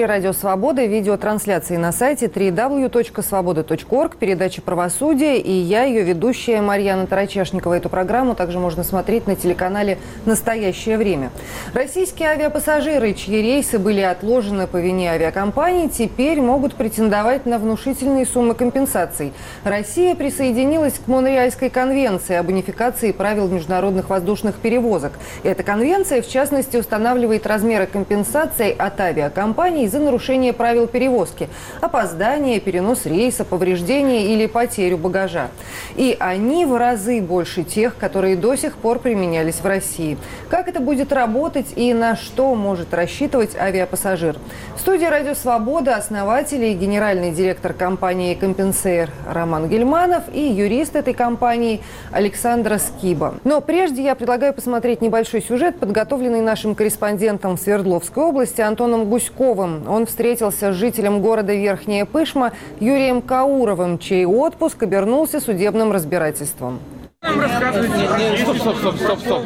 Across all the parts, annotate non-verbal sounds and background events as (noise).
эфире «Радио Свобода», видеотрансляции на сайте www.svoboda.org, передача «Правосудие» и я, ее ведущая Марьяна Тарачешникова. Эту программу также можно смотреть на телеканале «Настоящее время». Российские авиапассажиры, чьи рейсы были отложены по вине авиакомпаний, теперь могут претендовать на внушительные суммы компенсаций. Россия присоединилась к Монреальской конвенции об унификации правил международных воздушных перевозок. Эта конвенция, в частности, устанавливает размеры компенсаций от авиакомпаний за нарушение правил перевозки, опоздание, перенос рейса, повреждение или потерю багажа. И они в разы больше тех, которые до сих пор применялись в России. Как это будет работать и на что может рассчитывать авиапассажир? В студии «Радио Свобода» основатель и генеральный директор компании «Компенсейр» Роман Гельманов и юрист этой компании Александра Скиба. Но прежде я предлагаю посмотреть небольшой сюжет, подготовленный нашим корреспондентом в Свердловской области Антоном Гуськовым. Он встретился с жителем города Верхняя Пышма Юрием Кауровым, чей отпуск обернулся судебным разбирательством. Нам рассказывайте. Не, не, стоп, стоп, стоп, стоп, стоп.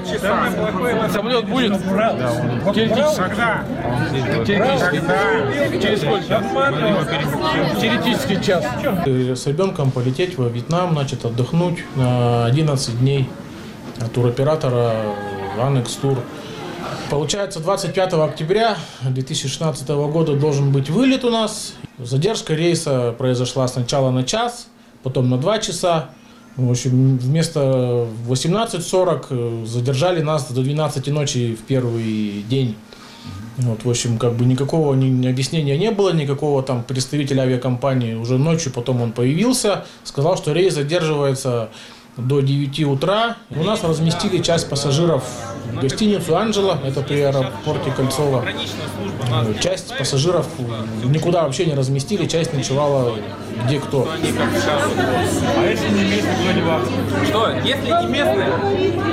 Самолет будет? Теоретически. Когда? Теоретически. Через сколько? Теоретически час. С ребенком полететь во Вьетнам, значит, отдохнуть на 11 дней от туроператора Анекс Тур. Получается, 25 октября 2016 года должен быть вылет у нас. Задержка рейса произошла сначала на час, потом на 2 часа. В общем, вместо 18.40 задержали нас до 12 ночи в первый день. Вот, в общем, как бы никакого ни, ни объяснения не было, никакого там представителя авиакомпании. Уже ночью потом он появился, сказал, что рейс задерживается до 9 утра. У нас разместили часть пассажиров в гостиницу «Анджела», это при аэропорте Кольцово. Э, Часть пассажиров никуда вообще не разместили, часть ночевала где кто. А если не местный, кто не вам? Что, если не местные,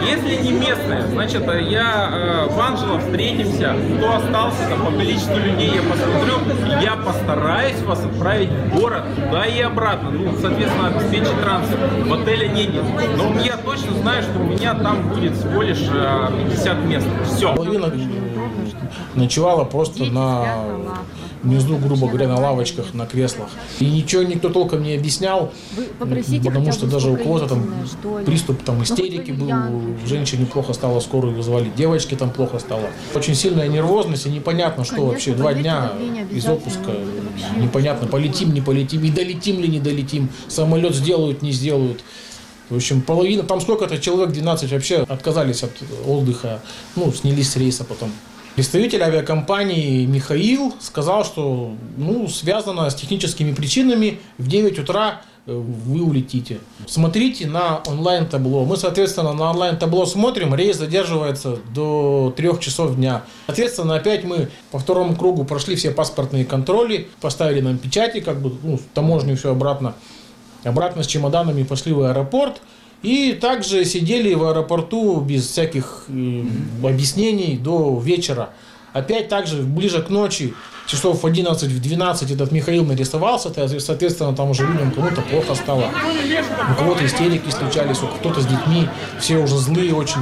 если не местные, значит, я э, в Анжело встретимся, кто остался там по количеству людей, я посмотрю, я постараюсь вас отправить в город туда и обратно, ну, соответственно, обеспечить трансфер. В отеле не нет. Но я точно знаю, что у меня там будет всего лишь э, 50 мест. Все. Половина ночевала просто на внизу, грубо говоря, на лавочках, на креслах. И ничего никто толком не объяснял, потому что даже у кого-то там приступ там Ну, истерики был, у женщине плохо стало, скорую вызвали, девочке там плохо стало. Очень сильная нервозность и непонятно, что Конечно, вообще два дня из отпуска, вообще непонятно, полетим, не полетим, и долетим ли, не долетим, самолет сделают, не сделают. В общем, половина, там сколько-то человек, 12 вообще отказались от отдыха, ну, снялись с рейса потом. Представитель авиакомпании Михаил сказал, что ну, связано с техническими причинами. В 9 утра э, вы улетите. Смотрите на онлайн-табло. Мы, соответственно, на онлайн-табло смотрим, рейс задерживается до 3 часов дня. Соответственно, опять мы по второму кругу прошли все паспортные контроли, поставили нам печати, как бы, ну, таможню все обратно. Обратно с чемоданами пошли в аэропорт. И также сидели в аэропорту без всяких э, объяснений до вечера. Опять также ближе к ночи, часов в 11, в 12 этот Михаил нарисовался, соответственно, там уже людям кому-то плохо стало. У кого-то истерики случались, у кто-то с детьми, все уже злые очень.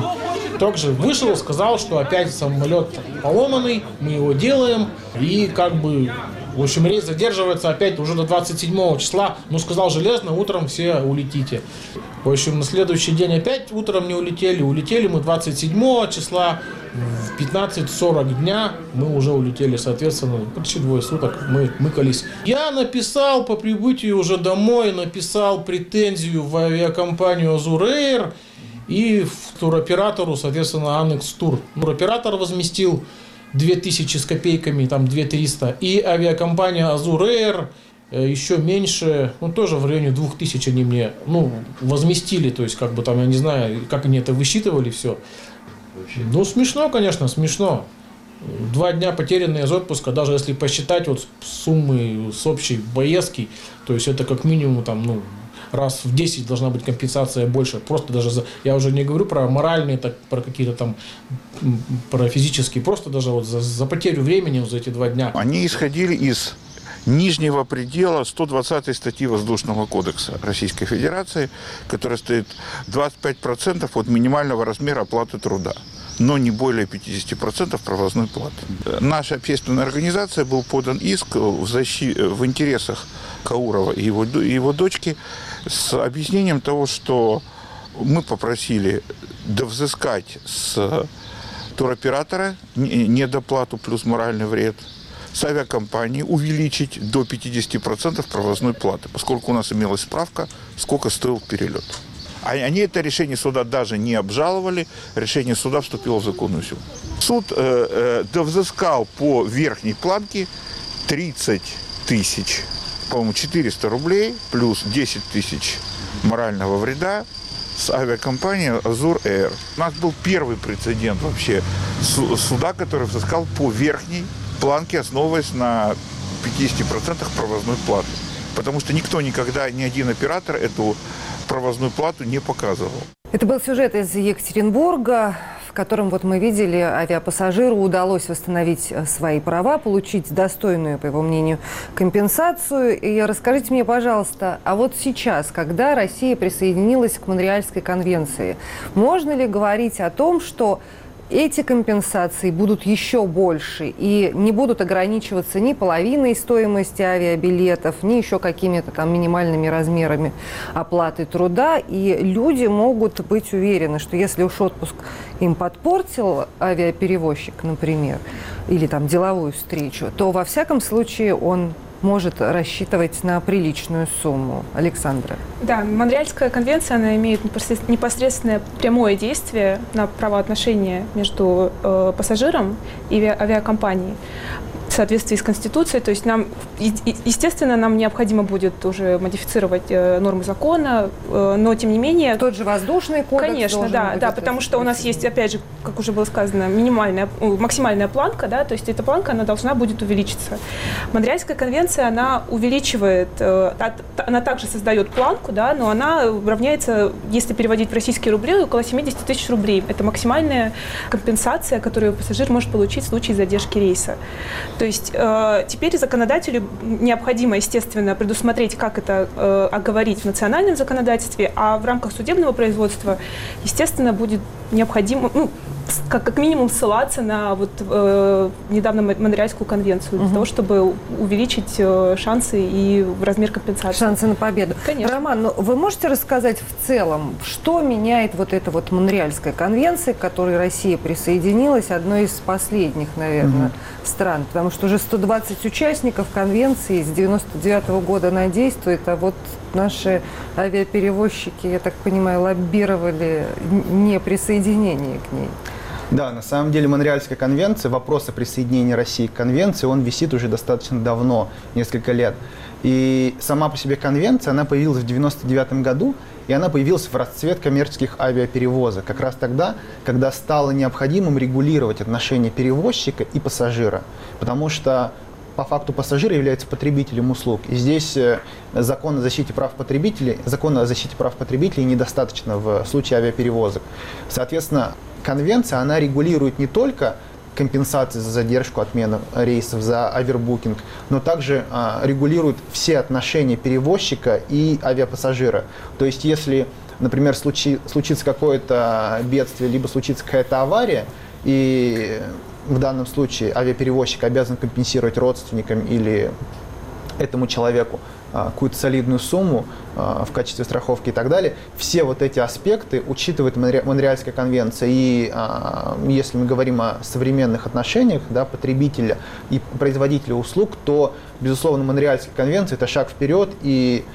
Также вышел, сказал, что опять самолет поломанный, мы его делаем, и как бы в общем, рейс задерживается опять уже до 27 числа. Ну, сказал железно, утром все улетите. В общем, на следующий день опять утром не улетели. Улетели мы 27 числа. В 15.40 дня мы уже улетели, соответственно, почти двое суток мы мыкались. Я написал по прибытию уже домой, написал претензию в авиакомпанию Азуреер и в туроператору, соответственно, Анекс Тур. Туроператор возместил 2000 с копейками, там 2300. И авиакомпания Azur Air э, еще меньше, ну тоже в районе 2000 они мне, ну, возместили, то есть как бы там, я не знаю, как они это высчитывали все. Ну, смешно, конечно, смешно. Два дня потерянные из отпуска, даже если посчитать вот суммы с общей поездки, то есть это как минимум там, ну, раз в 10 должна быть компенсация больше. Просто даже за, я уже не говорю про моральные, так, про какие-то там, про физические, просто даже вот за, за потерю времени за эти два дня. Они исходили из нижнего предела 120 статьи Воздушного кодекса Российской Федерации, которая стоит 25% от минимального размера оплаты труда. Но не более 50% провозной платы. Наша общественная организация был подан иск в, защи... в интересах Каурова и его, и его дочки с объяснением того, что мы попросили довзыскать с туроператора не- недоплату плюс моральный вред, с авиакомпании увеличить до 50% провозной платы, поскольку у нас имелась справка, сколько стоил перелет. А они это решение суда даже не обжаловали, решение суда вступило в законную силу. Суд э, э, довзыскал по верхней планке 30 тысяч, по-моему, 400 рублей плюс 10 тысяч морального вреда с авиакомпанией Азур Air. У нас был первый прецедент вообще су- суда, который взыскал по верхней планке, основываясь на 50% провозной платы. Потому что никто никогда, ни один оператор эту провозную плату не показывал. Это был сюжет из Екатеринбурга, в котором вот мы видели, авиапассажиру удалось восстановить э, свои права, получить достойную, по его мнению, компенсацию. И расскажите мне, пожалуйста, а вот сейчас, когда Россия присоединилась к Монреальской конвенции, можно ли говорить о том, что эти компенсации будут еще больше и не будут ограничиваться ни половиной стоимости авиабилетов, ни еще какими-то там минимальными размерами оплаты труда. И люди могут быть уверены, что если уж отпуск им подпортил авиаперевозчик, например, или там деловую встречу, то во всяком случае он может рассчитывать на приличную сумму. Александра. Да, Монреальская конвенция, она имеет непосред- непосредственное прямое действие на правоотношения между э, пассажиром и ави- авиакомпанией в соответствии с Конституцией. То есть нам, и- естественно, нам необходимо будет уже модифицировать э, нормы закона, э, но тем не менее... Тот же воздушный кодекс Конечно, да, да, потому что у нас есть, опять же, как уже было сказано, минимальная, э, максимальная планка, да, то есть эта планка, она должна будет увеличиться. Монреальская конвенция, она увеличивает, она также создает планку, да, но она равняется, если переводить в российские рубли, около 70 тысяч рублей. Это максимальная компенсация, которую пассажир может получить в случае задержки рейса. То есть теперь законодателю необходимо, естественно, предусмотреть, как это э, оговорить в национальном законодательстве, а в рамках судебного производства, естественно, будет необходимо, ну, как, как минимум ссылаться на вот э, недавно Мон- Монреальскую конвенцию для того, чтобы увеличить э, шансы и размер компенсации. Шансы на победу. Конечно. Роман, ну вы можете рассказать в целом, что меняет вот эта вот Монреальская конвенция, к которой Россия присоединилась, одной из последних, наверное, стран, потому что уже 120 участников конвенции с 99 года она действует, а вот наши авиаперевозчики, я так понимаю, лоббировали не присоединение к ней. Да, на самом деле Монреальская конвенция, вопрос о присоединении России к конвенции, он висит уже достаточно давно, несколько лет. И сама по себе конвенция, она появилась в 99 году, и она появилась в расцвет коммерческих авиаперевозок, как раз тогда, когда стало необходимым регулировать отношения перевозчика и пассажира. Потому что по факту пассажир является потребителем услуг. И здесь э, закон о защите прав потребителей, закона о защите прав потребителей недостаточно в случае авиаперевозок. Соответственно, конвенция, она регулирует не только компенсации за задержку, отмену рейсов, за овербукинг, но также а, регулирует все отношения перевозчика и авиапассажира. То есть, если, например, случи- случится какое-то бедствие, либо случится какая-то авария, и в данном случае авиаперевозчик обязан компенсировать родственникам или этому человеку какую-то солидную сумму а, в качестве страховки и так далее. Все вот эти аспекты учитывает Монре- Монреальская конвенция. И а, если мы говорим о современных отношениях да, потребителя и производителя услуг, то, безусловно, Монреальская конвенция – это шаг вперед и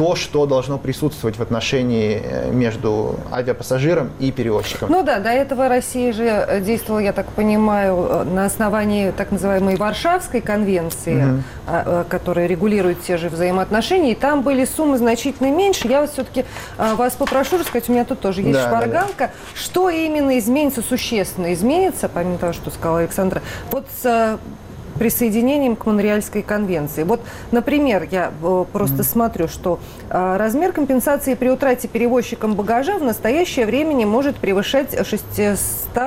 то, что должно присутствовать в отношении э, между авиапассажиром и перевозчиком. Ну да, до этого Россия же э, действовала, я так понимаю, э, на основании так называемой Варшавской конвенции, а, э, которая регулирует те же взаимоотношения, и там были суммы значительно меньше. Я вот все-таки вас попрошу рассказать, у меня тут тоже есть Да, да, да. шпаргалка, что именно изменится, существенно изменится, помимо того, что сказала Александра, вот с присоединением к Монреальской конвенции. Вот, например, я э, просто смотрю, что э, размер компенсации при утрате перевозчиком багажа в настоящее время не может превышать 600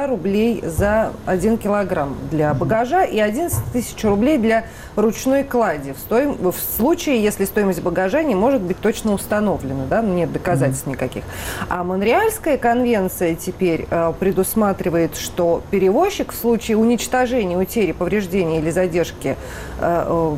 рублей за 1 килограмм для багажа и 11 тысяч рублей для ручной клади в, стоим... в случае, если стоимость багажа не может быть точно установлена, да, нет доказательств никаких. А Монреальская конвенция теперь э, предусматривает, что перевозчик в случае уничтожения, утери, повреждения или задержки э, э,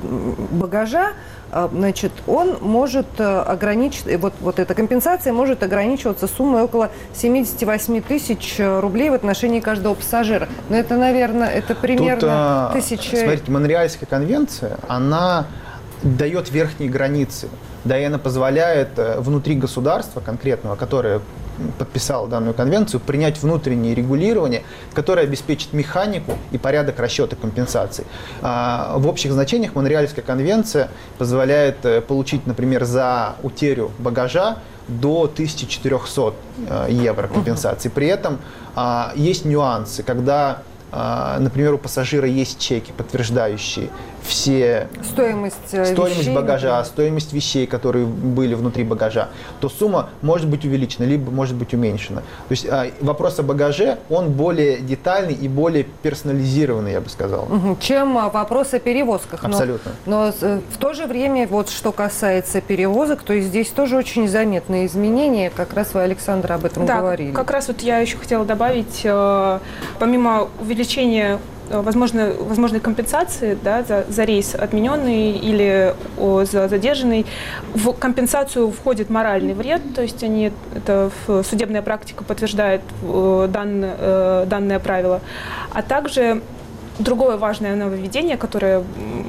багажа э, значит, он может ограничить, вот, вот эта компенсация может ограничиваться суммой около 78 тысяч рублей в отношении каждого пассажира. Но это, наверное, это примерно Тут, тысяча... Смотрите, Монреальская конвенция, она дает верхние границы. Да, и она позволяет э, внутри государства конкретного, которое подписало данную конвенцию, принять внутреннее регулирование, которое обеспечит механику и порядок расчета компенсаций. А, В общих значениях Монреальская конвенция позволяет э, получить, например, за утерю багажа до 1400 э, евро компенсации. При этом а, есть нюансы, когда а, например, у пассажира есть чеки, подтверждающие все Стоимость, э, стоимость вещей, багажа, например. стоимость вещей, которые были внутри багажа, то сумма может быть увеличена, либо может быть уменьшена. То есть а, вопрос о багаже, он более детальный и более персонализированный, я бы сказал. Чем а, вопрос о перевозках. Но- Абсолютно. Но, э, в то же время, вот что касается перевозок, то есть здесь тоже очень заметные изменения. Как раз вы, Александр, об этом Да, говорили. как раз вот я еще хотела добавить, э, помимо увеличения возможно, возможной компенсации да, за, за рейс отмененный или о, за задержанный, в компенсацию входит моральный вред, то есть они, это судебная практика подтверждает э, данное, э, данное правило, а также Другое важное нововведение, которое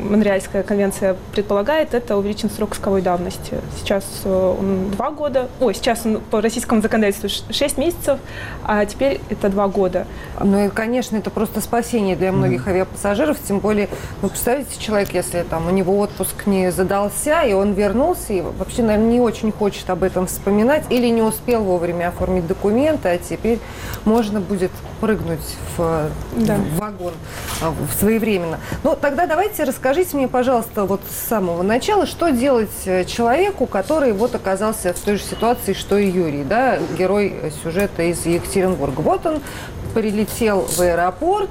Монреальская конвенция предполагает, это увеличен срок исковой давности. Сейчас э, он два года, ой, сейчас он по российскому законодательству 6 месяцев, а теперь это два года. Ну и, конечно, это просто спасение для многих авиапассажиров, тем более, ну, представьте, человек, если там у него отпуск не задался, и он вернулся, и вообще, наверное, не очень хочет об этом вспоминать, или не успел вовремя оформить документы, а теперь можно будет прыгнуть в, Да. в вагон своевременно. Ну, тогда давайте расскажите мне, пожалуйста, вот с самого начала, что делать э, человеку, который вот оказался в той же ситуации, что и Юрий, да, герой сюжета из Екатеринбурга. Вот он прилетел в аэропорт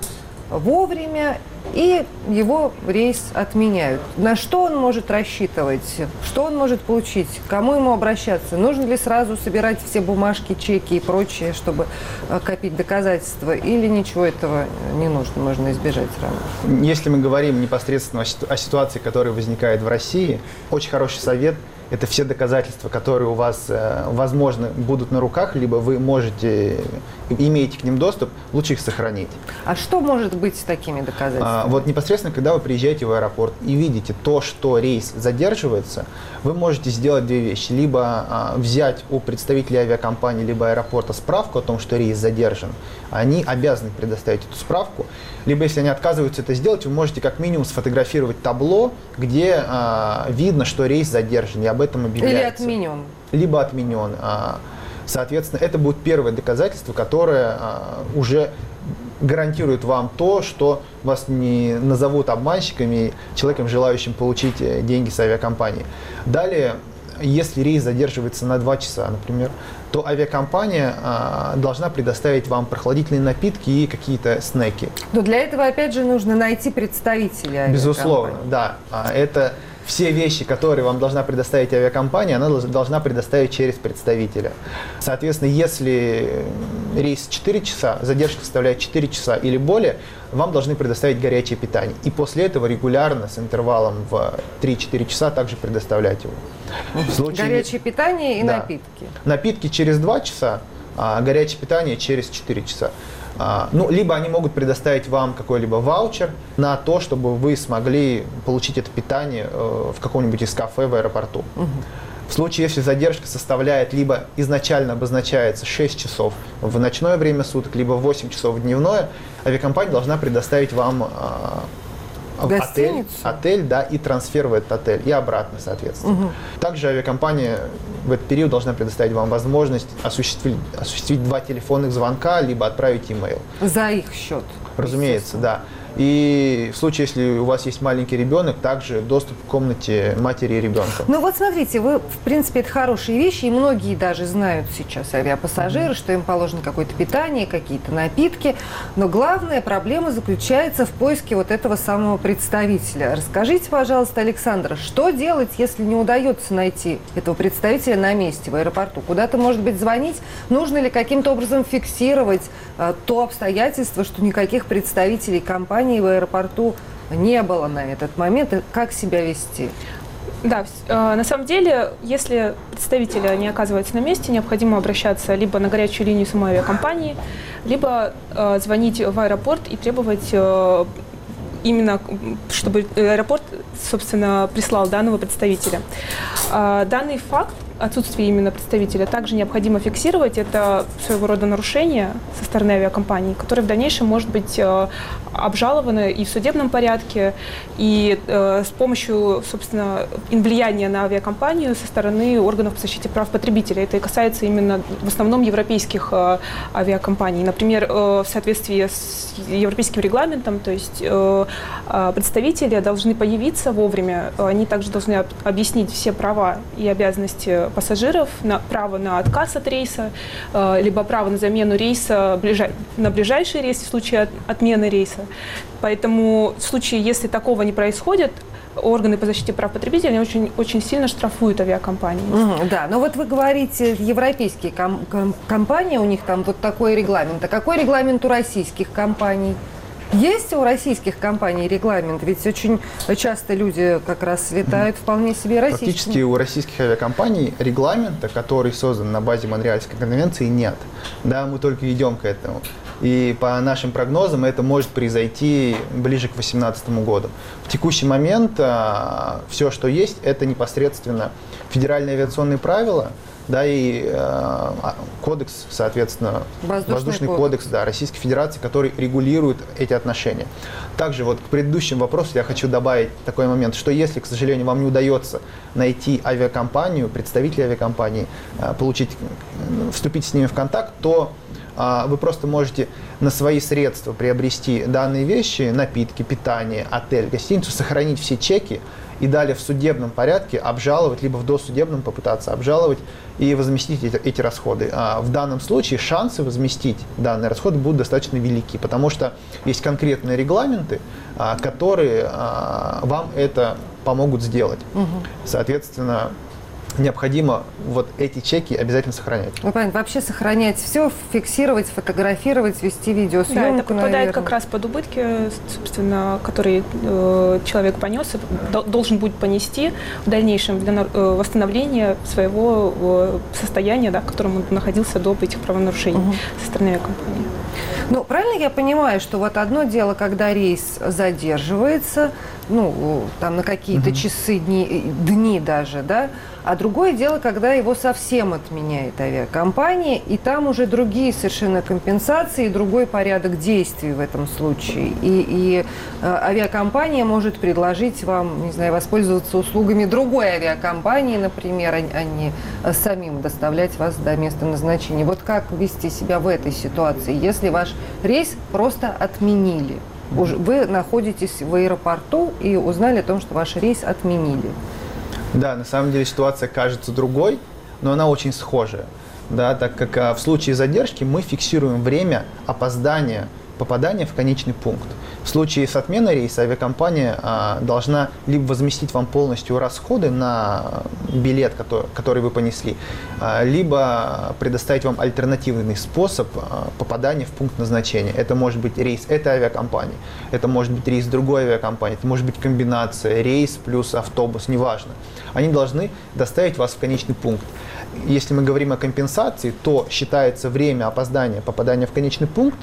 вовремя, и его рейс отменяют. На что он может рассчитывать? Что он может получить? Кому ему обращаться? Нужно ли сразу собирать все бумажки, чеки и прочее, чтобы э, копить доказательства? Или ничего этого не нужно, можно избежать сразу? Если мы говорим непосредственно о ситуации, которая возникает в России, очень хороший совет – это все доказательства, которые у вас, э, возможно, будут на руках, либо вы можете, имеете к ним доступ, лучше их сохранить. А что может быть с такими доказательствами? А, вот непосредственно, когда вы приезжаете в аэропорт и видите то, что рейс задерживается, вы можете сделать две вещи. Либо а, взять у представителей авиакомпании либо аэропорта справку о том, что рейс задержан. Они обязаны предоставить эту справку. Либо, если они отказываются это сделать, вы можете как минимум сфотографировать табло, где а, видно, что рейс задержан, и об этом Или объявляется отменен? либо отменен. А, Соответственно, это будет первое доказательство, которое а, уже гарантирует вам то, что вас не назовут обманщиками, человеком, желающим получить э, деньги с авиакомпании. Далее, если рейс задерживается на 2 часа, например, то авиакомпания а, должна предоставить вам прохладительные напитки и какие-то снеки. Но для этого, опять же, нужно найти представителя Безусловно, да. А, Это все вещи, которые вам должна предоставить авиакомпания, она должна- предоставить через представителя. Соответственно, если рейс 4 часа, задержка составляет 4 часа или более, вам должны предоставить горячее питание. И после этого регулярно, с интервалом в 3-4 часа, также предоставлять его. В случае- Горячее питание и Да. напитки. Напитки через 2 часа, а горячее питание через 4 часа. А, ну, либо они могут предоставить вам какой-либо ваучер на то, чтобы вы смогли получить это питание э, в каком-нибудь из кафе в аэропорту. В случае, если задержка составляет, либо изначально обозначается 6 часов в ночное время суток, либо 8 часов в дневное, авиакомпания должна предоставить вам а, отель, Гостиницу? отель, да, и трансфер в этот отель, и обратно, соответственно. Также авиакомпания в этот период должна предоставить вам возможность осуществить, осуществить два телефонных звонка, либо отправить имейл. За их счет. Разумеется, да. И в случае, если у вас есть маленький ребенок, также доступ к комнате матери и ребенка. Ну вот смотрите, вы, в принципе, это хорошие вещи, и многие даже знают сейчас авиапассажиры, что им положено какое-то питание, какие-то напитки. Но главная проблема заключается в поиске вот этого самого представителя. Расскажите, пожалуйста, Александр, что делать, если не удается найти этого представителя на месте в аэропорту? Куда-то, может быть, звонить? Нужно ли каким-то образом фиксировать э, то обстоятельство, что никаких представителей компании в аэропорту не было на этот момент? Как себя вести? Да, э, на самом деле, если представителя не оказывается на месте, необходимо обращаться либо на горячую линию самой авиакомпании, либо э, звонить в аэропорт и требовать э, именно, чтобы аэропорт, собственно, прислал данного представителя. Данный факт отсутствие именно представителя также необходимо фиксировать. Это своего рода нарушение со стороны авиакомпании, которое в дальнейшем может быть э, обжаловано и в судебном порядке, и э, с помощью, собственно, влияния на авиакомпанию со стороны органов по защите прав потребителя. Это касается именно в основном европейских э, авиакомпаний. Например, в соответствии с европейским регламентом, то есть представители должны появиться вовремя, они также должны об- объяснить все права и обязанности пассажиров, на, право на отказ от рейса, э, либо право на замену рейса на ближайший рейс в случае от- отмены рейса. Поэтому в случае, если такого не происходит, органы по защите прав потребителей очень, очень сильно штрафуют авиакомпании. Мгм, Да, но вот вы говорите, европейские ком- ком- компании, у них там вот такой регламент. А какой регламент у российских компаний? Есть у российских компаний регламент? Ведь очень часто люди как раз летают вполне себе российскими. Практически у российских авиакомпаний регламента, который создан на базе Монреальской конвенции, нет. Да, мы только идем к этому. И по нашим прогнозам это может произойти ближе к 2018 году. В текущий момент все, что есть, это непосредственно федеральные авиационные правила, да, и э, а, кодекс, соответственно, Воздушный кодекс. кодекс да, Российской Федерации, который регулирует эти отношения. Также вот к предыдущему вопросу я хочу добавить такой момент, что если, к сожалению, вам не удается найти авиакомпанию, представителя авиакомпании, э, получить, вступить с ними в контакт, то а, вы просто можете на свои средства приобрести данные вещи, напитки, питание, отель, гостиницу, сохранить все чеки и далее в судебном порядке обжаловать, либо в досудебном попытаться обжаловать и возместить эти, эти расходы. А в данном случае шансы возместить данные расходы будут достаточно велики, потому что есть конкретные регламенты, а, которые а, вам это помогут сделать. Соответственно, необходимо вот эти чеки обязательно сохранять. Ну, понятно. Вообще сохранять все, фиксировать, фотографировать, вести видеосъемку, Да, это попадает наверное. как раз под убытки, собственно, которые э, человек понес и дол- должен будет понести в дальнейшем для э, восстановления своего э, состояния, да, в котором он находился до этих правонарушений со стороны авиакомпании. Ну, правильно я понимаю, что вот одно дело, когда рейс задерживается, ну, там на какие-то часы, дни, дни даже, да, а другое дело, когда его совсем отменяет авиакомпания, и там уже другие совершенно компенсации, другой порядок действий в этом случае. И, и э, авиакомпания может предложить вам, не знаю, воспользоваться услугами другой авиакомпании, например, а, а не э, самим доставлять вас до места назначения. Вот как вести себя в этой ситуации, если ваш рейс просто отменили? Уже вы находитесь в аэропорту и узнали о том, что ваш рейс отменили. Да, на самом деле ситуация кажется другой, но она очень схожая. Да, так как а, в случае задержки мы фиксируем время опоздания попадания в конечный пункт. В случае с отменой рейса авиакомпания а, должна либо возместить вам полностью расходы на билет, который, который вы понесли, а, либо предоставить вам альтернативный способ а, попадания в пункт назначения. Это может быть рейс этой авиакомпании, это может быть рейс другой авиакомпании, это может быть комбинация рейс плюс автобус, неважно. Они должны доставить вас в конечный пункт. Если мы говорим о компенсации, то считается время опоздания попадания в конечный пункт,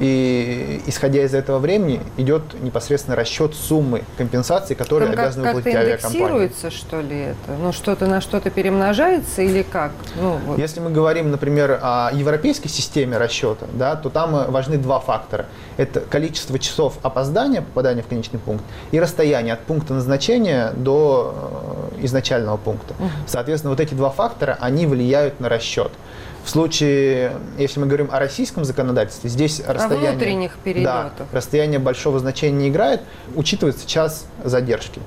и исходя из этого времени идет непосредственно расчет суммы компенсации, которую Там как- обязаны как-то выплатить авиакомпания. индексируется, что ли, это? Ну, что-то на что-то перемножается или как? Ну, вот. Если мы говорим, например, о европейской системе расчета, да, то там э, важны два фактора. Это количество часов опоздания, попадания в конечный пункт, и расстояние от пункта назначения до э, изначального пункта. Соответственно, вот эти два фактора, они влияют на расчет. В случае, если мы говорим о российском законодательстве, здесь расстояние... внутренних. Да, расстояние большого значения не играет, учитывается час задержки,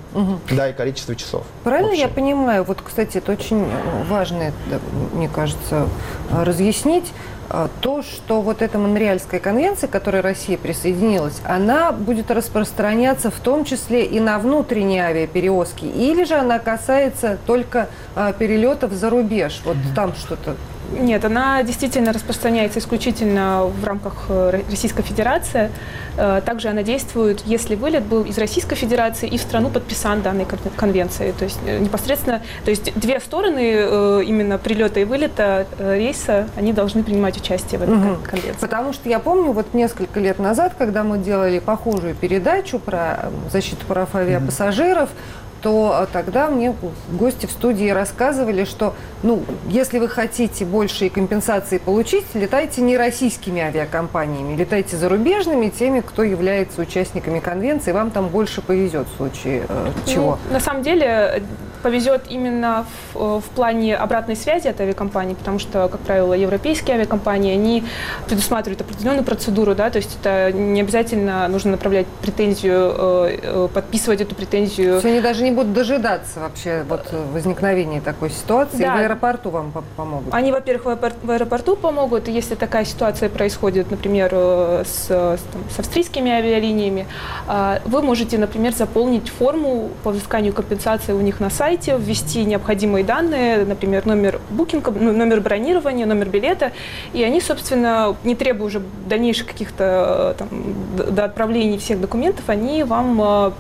да, и количество часов. Правильно общее. я понимаю? Вот, кстати, это очень важно, мне кажется, э, разъяснить. э, То, что вот эта Монреальская конвенция, к которой Россия присоединилась, она будет распространяться в том числе и на внутренние авиаперевозки, или же она касается только э, перелетов за рубеж? Вот там что-то Нет, она действительно распространяется исключительно в рамках э, Ро- Российской Федерации. Э, Также она действует, если вылет был из Российской Федерации и в страну подписан данной кон- конвенции. То есть э, непосредственно, то есть две стороны именно прилета и вылета рейса, они должны принимать участие в этой кон- конвенции. Потому что я помню, вот несколько лет назад, когда мы делали похожую передачу про защиту прав авиапассажиров, то э, тогда мне гости в студии рассказывали, что, ну, если вы хотите большие компенсации получить, летайте не российскими авиакомпаниями, летайте зарубежными, теми, кто является участниками конвенции, вам там больше повезет в случае э, чего. Ну, на самом деле повезет именно в, э, в плане обратной связи от авиакомпаний, потому что, как правило, европейские авиакомпании, они предусматривают определенную процедуру, да, то есть это не обязательно нужно направлять претензию, э, э, подписывать эту То претензию. есть они даже не будут дожидаться вообще вот возникновения такой ситуации, Да. в аэропорту вам по- помогут. Они, во-первых, в аэропор- в аэропорту помогут, если такая ситуация происходит, например, с, с, там, с австрийскими авиалиниями, а, вы можете, например, заполнить форму по взысканию компенсации у них на сайте, ввести необходимые данные, например, номер букинга, ну, номер бронирования, номер билета, и они, собственно, не требуя уже дальнейших каких-то э, там, до отправлений всех документов, они вам э,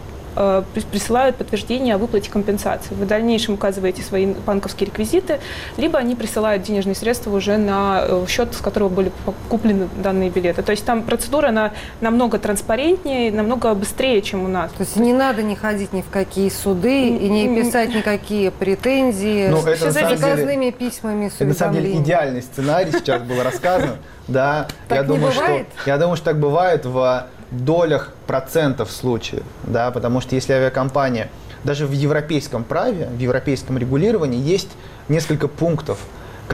присылают подтверждение о выплате компенсации. Вы в дальнейшем указываете свои банковские реквизиты, либо они присылают денежные средства уже на э, счет, с которого были куплены данные билеты. То есть там процедура она намного транспарентнее, намного быстрее, чем у нас. То есть не надо не ходить ни в какие суды и не писать никакие претензии Ну, с это на с самом деле- заказными письмами, Это на самом деле идеальный сценарий сейчас был рассказан. Да, Так я не думаю, что я думаю, что так бывает в долях процентов случаев, да, потому что если авиакомпания даже в европейском праве, в европейском регулировании есть несколько пунктов,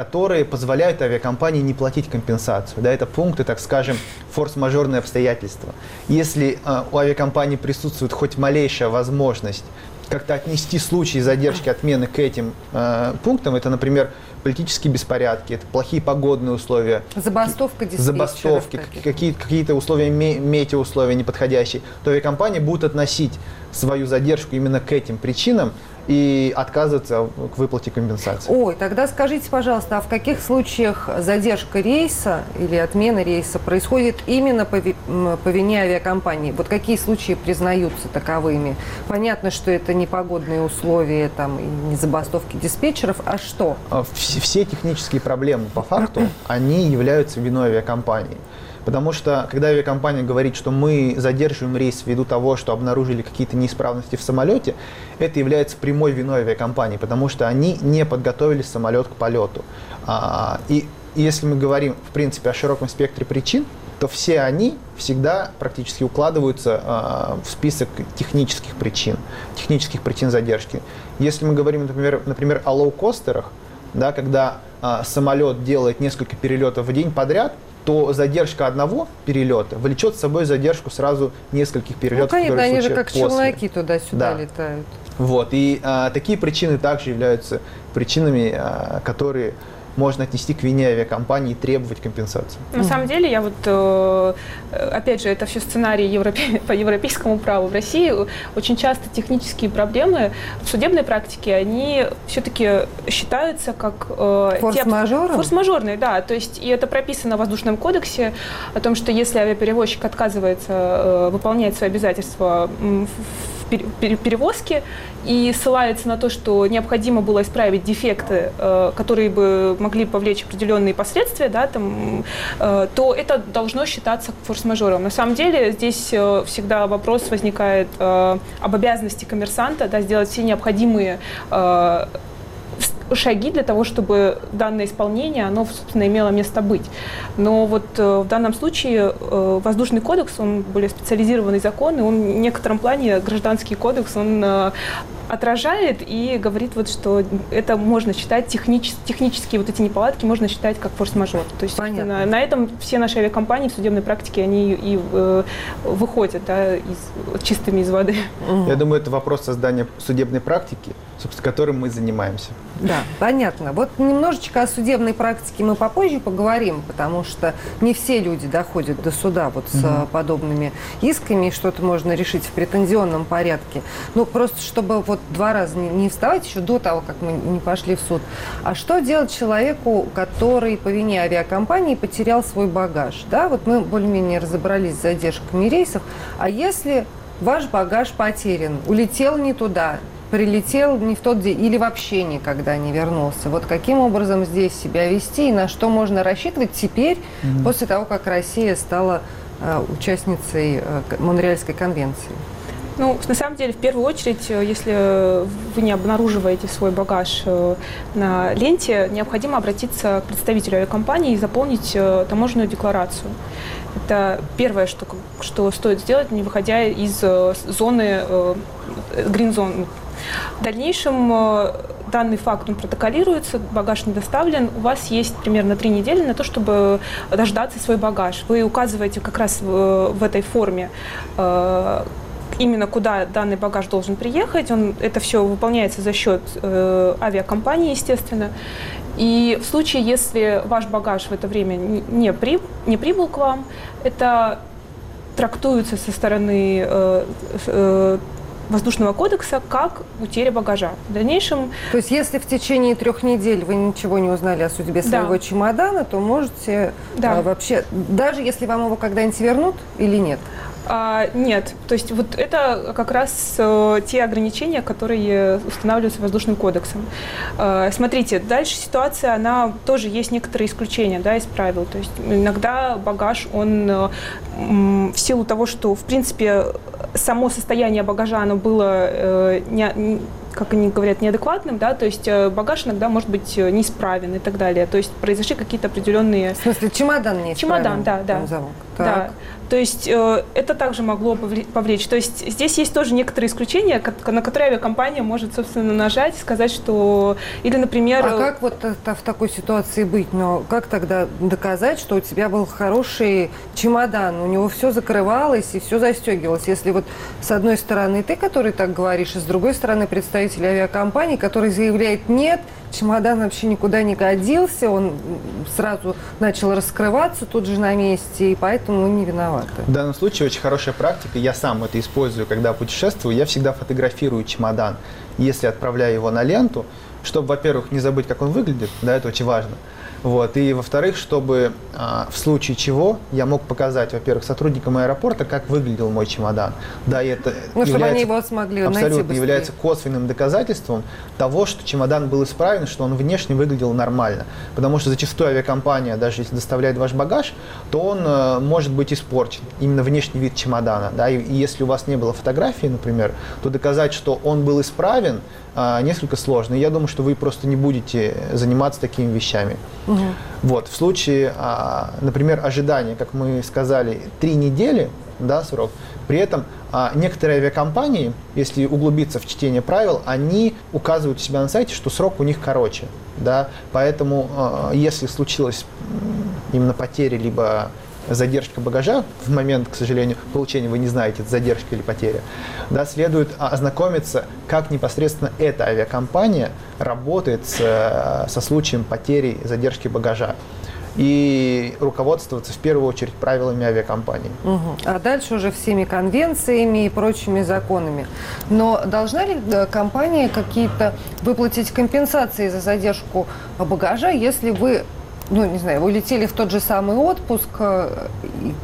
которые позволяют авиакомпании не платить компенсацию. Да, это пункты, так скажем, форс-мажорные обстоятельства. Если э, у авиакомпании присутствует хоть малейшая возможность как-то отнести случаи задержки отмены к этим э, пунктам, это, например, политические беспорядки, это плохие погодные условия, Забастовка забастовки, каких-то. какие- какие-то условия, ме- метеоусловия неподходящие, то авиакомпания будет относить свою задержку именно к этим причинам и отказываться к выплате компенсации. Ой, тогда скажите, пожалуйста, а в каких случаях задержка рейса или отмена рейса происходит именно по, ви- по вине авиакомпании? Вот какие случаи признаются таковыми? Понятно, что это не погодные условия там, и не забастовки диспетчеров, а что? А вс- Все технические проблемы по факту, (clears throat) они являются виной авиакомпании. Потому что, когда авиакомпания говорит, что мы задерживаем рейс ввиду того, что обнаружили какие-то неисправности в самолете, это является прямой виной авиакомпании, потому что они не подготовили самолет к полету. А, И если мы говорим, в принципе, о широком спектре причин, то все они всегда практически укладываются а, в список технических причин, технических причин задержки. Если мы говорим, например, например о лоукостерах, да, когда а, самолет делает несколько перелетов в день подряд, то задержка одного перелета влечет с собой задержку сразу нескольких Ну, перелетов, конечно, которые они же как после. челноки туда-сюда Да. летают. Вот. И а, такие причины также являются причинами, а, которые можно отнести к вине авиакомпании и требовать компенсации. На самом деле, я вот, э, опять же, это все сценарий европе- (laughs) по европейскому праву. В России очень часто технические проблемы в судебной практике, они все-таки считаются как... э, Форс-мажором? Форс-мажорные, да. То есть, и это прописано в Воздушном кодексе о том, что если авиаперевозчик отказывается э, выполнять свои обязательства в в пере- пере- перевозке и ссылается на то, что необходимо было исправить дефекты, э, которые бы могли повлечь определенные последствия, да, там, э, то это должно считаться форс-мажором. На самом деле здесь э, всегда вопрос возникает об обязанности коммерсанта да, сделать все необходимые шаги для того, чтобы данное исполнение, оно, собственно, имело место быть. Но вот э, в данном случае э, воздушный кодекс, он более специализированный закон, и он в некотором плане гражданский кодекс, он э, отражает и говорит, вот, что это можно считать технически, технические вот эти неполадки можно считать как форс-мажор. То есть на, на этом все наши авиакомпании в судебной практике они и э, выходят да, из, чистыми из воды. Я думаю, это вопрос создания судебной практики, собственно, которым мы занимаемся. Да, понятно. Вот немножечко о судебной практике мы попозже поговорим, потому что не все люди доходят до суда вот с угу. подобными исками, что-то можно решить в претензионном порядке. Ну, просто чтобы вот два раза не, не вставать еще до того, как мы не пошли в суд. А что делать человеку, который по вине авиакомпании потерял свой багаж? Да, вот мы более-менее разобрались с задержками рейсов. А если ваш багаж потерян, улетел не туда, прилетел не в тот день или вообще никогда не вернулся. Вот каким образом здесь себя вести и на что можно рассчитывать теперь, mm-hmm. после того, как Россия стала э, участницей э, Монреальской конвенции? Ну, на самом деле, в первую очередь, э, если вы не обнаруживаете свой багаж э, на ленте, необходимо обратиться к представителю авиакомпании и заполнить э, таможенную декларацию. Это первое, что, что стоит сделать, не выходя из зоны, грин-зон, в дальнейшем э, данный факт он протоколируется, багаж не доставлен, у вас есть примерно три недели на то, чтобы дождаться свой багаж. Вы указываете как раз в, в этой форме э, именно куда данный багаж должен приехать. Он, это все выполняется за счет э, авиакомпании, естественно. И в случае, если ваш багаж в это время не, при, не прибыл к вам, это трактуется со стороны э, э, воздушного кодекса как утеря багажа. В дальнейшем... То есть если в течение трех недель вы ничего не узнали о судьбе своего да. чемодана, то можете да. а, вообще, даже если вам его когда-нибудь вернут или нет? А, нет, то есть вот это как раз э, те ограничения, которые устанавливаются воздушным кодексом. Э, смотрите, дальше ситуация, она тоже есть некоторые исключения да, из правил. То есть иногда багаж, он э, в силу того, что в принципе само состояние багажа, оно было э, не, как они говорят, неадекватным, да, то есть э, багаж иногда может быть э, неисправен и так далее. То есть произошли какие-то определенные... В смысле, чемодан не Чемодан, да, да. Да. То есть э, это также могло повлечь. То есть здесь есть тоже некоторые исключения, на которые авиакомпания может, собственно, нажать, сказать, что... Или, например... А как вот в такой ситуации быть? Но как тогда доказать, что у тебя был хороший чемодан, у него все закрывалось и все застегивалось? Если вот с одной стороны ты, который так говоришь, и с другой стороны представитель авиакомпании, который заявляет «нет», чемодан вообще никуда не годился, он сразу начал раскрываться тут же на месте, и поэтому не виноваты. В данном случае очень хорошая практика, я сам это использую, когда путешествую, я всегда фотографирую чемодан, если отправляю его на ленту, чтобы, во-первых, не забыть, как он выглядит, да, это очень важно, вот. И, во-вторых, чтобы а, в случае чего я мог показать, во-первых, сотрудникам аэропорта, как выглядел мой чемодан. Да, и это ну, является, чтобы они его смогли абсолютно найти является косвенным доказательством того, что чемодан был исправен, что он внешне выглядел нормально. Потому что зачастую авиакомпания, даже если доставляет ваш багаж, то он э, может быть испорчен, именно внешний вид чемодана. Да? И, и если у вас не было фотографии, например, то доказать, что он был исправен, а, несколько сложно. И я думаю, что вы просто не будете заниматься такими вещами. Угу. Вот, в случае, а, например, ожидания, как мы сказали, три недели, да, срок, при этом а, некоторые авиакомпании, если углубиться в чтение правил, они указывают у себя на сайте, что срок у них короче. Да? Поэтому, если случилась именно потеря либо задержка багажа, в момент, к сожалению, получения вы не знаете, это задержка или потеря, да, следует ознакомиться, как непосредственно эта авиакомпания работает с, со случаем потери задержки багажа и руководствоваться в первую очередь правилами авиакомпании. Угу. А дальше уже всеми конвенциями и прочими законами. Но должна ли э, компания какие-то выплатить компенсации за задержку багажа, если вы ну, не знаю, вы летели в тот же самый отпуск, э,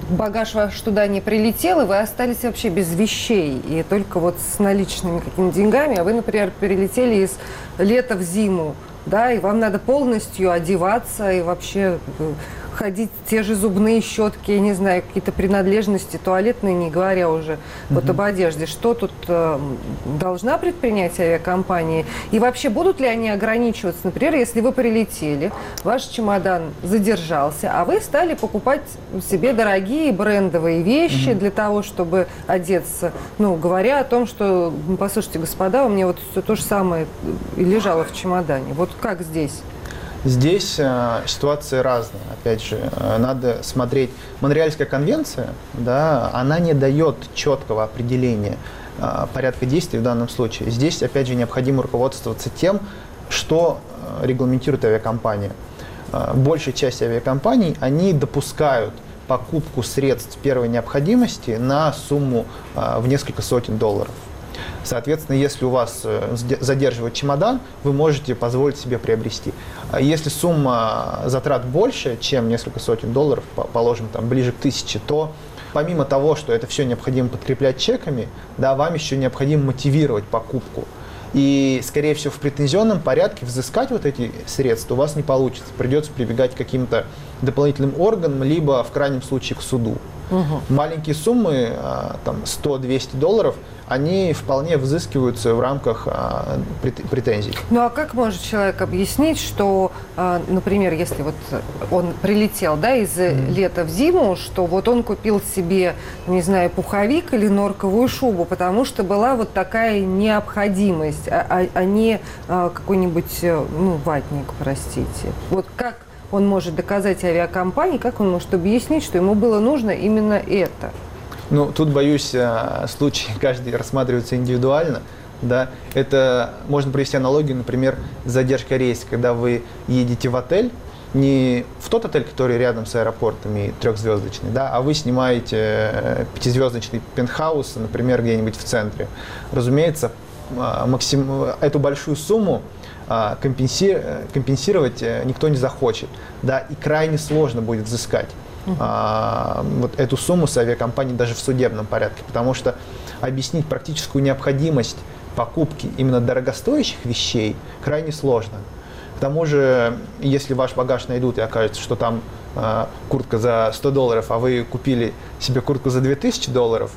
багаж ваш туда не прилетел, и вы остались вообще без вещей, и только вот с наличными какими-то деньгами, а вы, например, перелетели из лета в зиму, да, и вам надо полностью одеваться и вообще э, ходить те же зубные щетки, не знаю, какие-то принадлежности туалетные, не говоря уже вот об одежде. Что тут э, должна предпринять авиакомпания? И вообще будут ли они ограничиваться, например, если вы прилетели, ваш чемодан задержался, а вы стали покупать себе дорогие брендовые вещи для того, чтобы одеться, ну, говоря о том, что, «Ну, послушайте, господа, у меня вот все то же самое и лежало в чемодане. Вот как здесь? Здесь э, ситуация разная. Опять же, э, надо смотреть. Монреальская конвенция, да, она не дает четкого определения э, порядка действий в данном случае. Здесь, опять же, необходимо руководствоваться тем, что э, регламентирует авиакомпания. Э, большая часть авиакомпаний, они допускают покупку средств первой необходимости на сумму э, в несколько сотен долларов. Соответственно, если у вас э, задерживает чемодан, вы можете позволить себе приобрести. А Если сумма затрат больше, чем несколько сотен долларов, по- положим, там, ближе к тысяче, то помимо того, что это все необходимо подкреплять чеками, да, вам еще необходимо мотивировать покупку. И, скорее всего, в претензионном порядке взыскать вот эти средства у вас не получится. Придется прибегать к каким-то дополнительным органам, либо, в крайнем случае, к суду. Маленькие суммы, а, там 100-200 долларов, они вполне взыскиваются в рамках а, прет- претензий. Ну а как может человек объяснить, что, а, например, если вот он прилетел, да, из лета в зиму, что вот он купил себе, не знаю, пуховик или норковую шубу, потому что была вот такая необходимость, а, а- а не какой-нибудь, э, ну, ватник, простите. Вот как он может доказать авиакомпании, как он может объяснить, что ему было нужно именно это? Ну, тут, боюсь, а, случай (laughs) каждый рассматривается индивидуально. Да, это можно привести аналогию, например, с задержкой рейса, когда вы едете в отель, не в тот отель, который рядом с аэропортами трехзвездочный, да, а вы снимаете э, пятизвездочный пентхаус, например, где-нибудь в центре. Разумеется, а, максим... эту большую сумму компенси- э, компенсировать э, никто не захочет, да, и крайне сложно будет взыскать а, вот эту сумму с авиакомпанией даже в судебном порядке, потому что объяснить практическую необходимость покупки именно дорогостоящих вещей крайне сложно. К тому же, если ваш багаж найдут и окажется, что там а, куртка за 100 долларов, а вы купили себе куртку за 2000 долларов,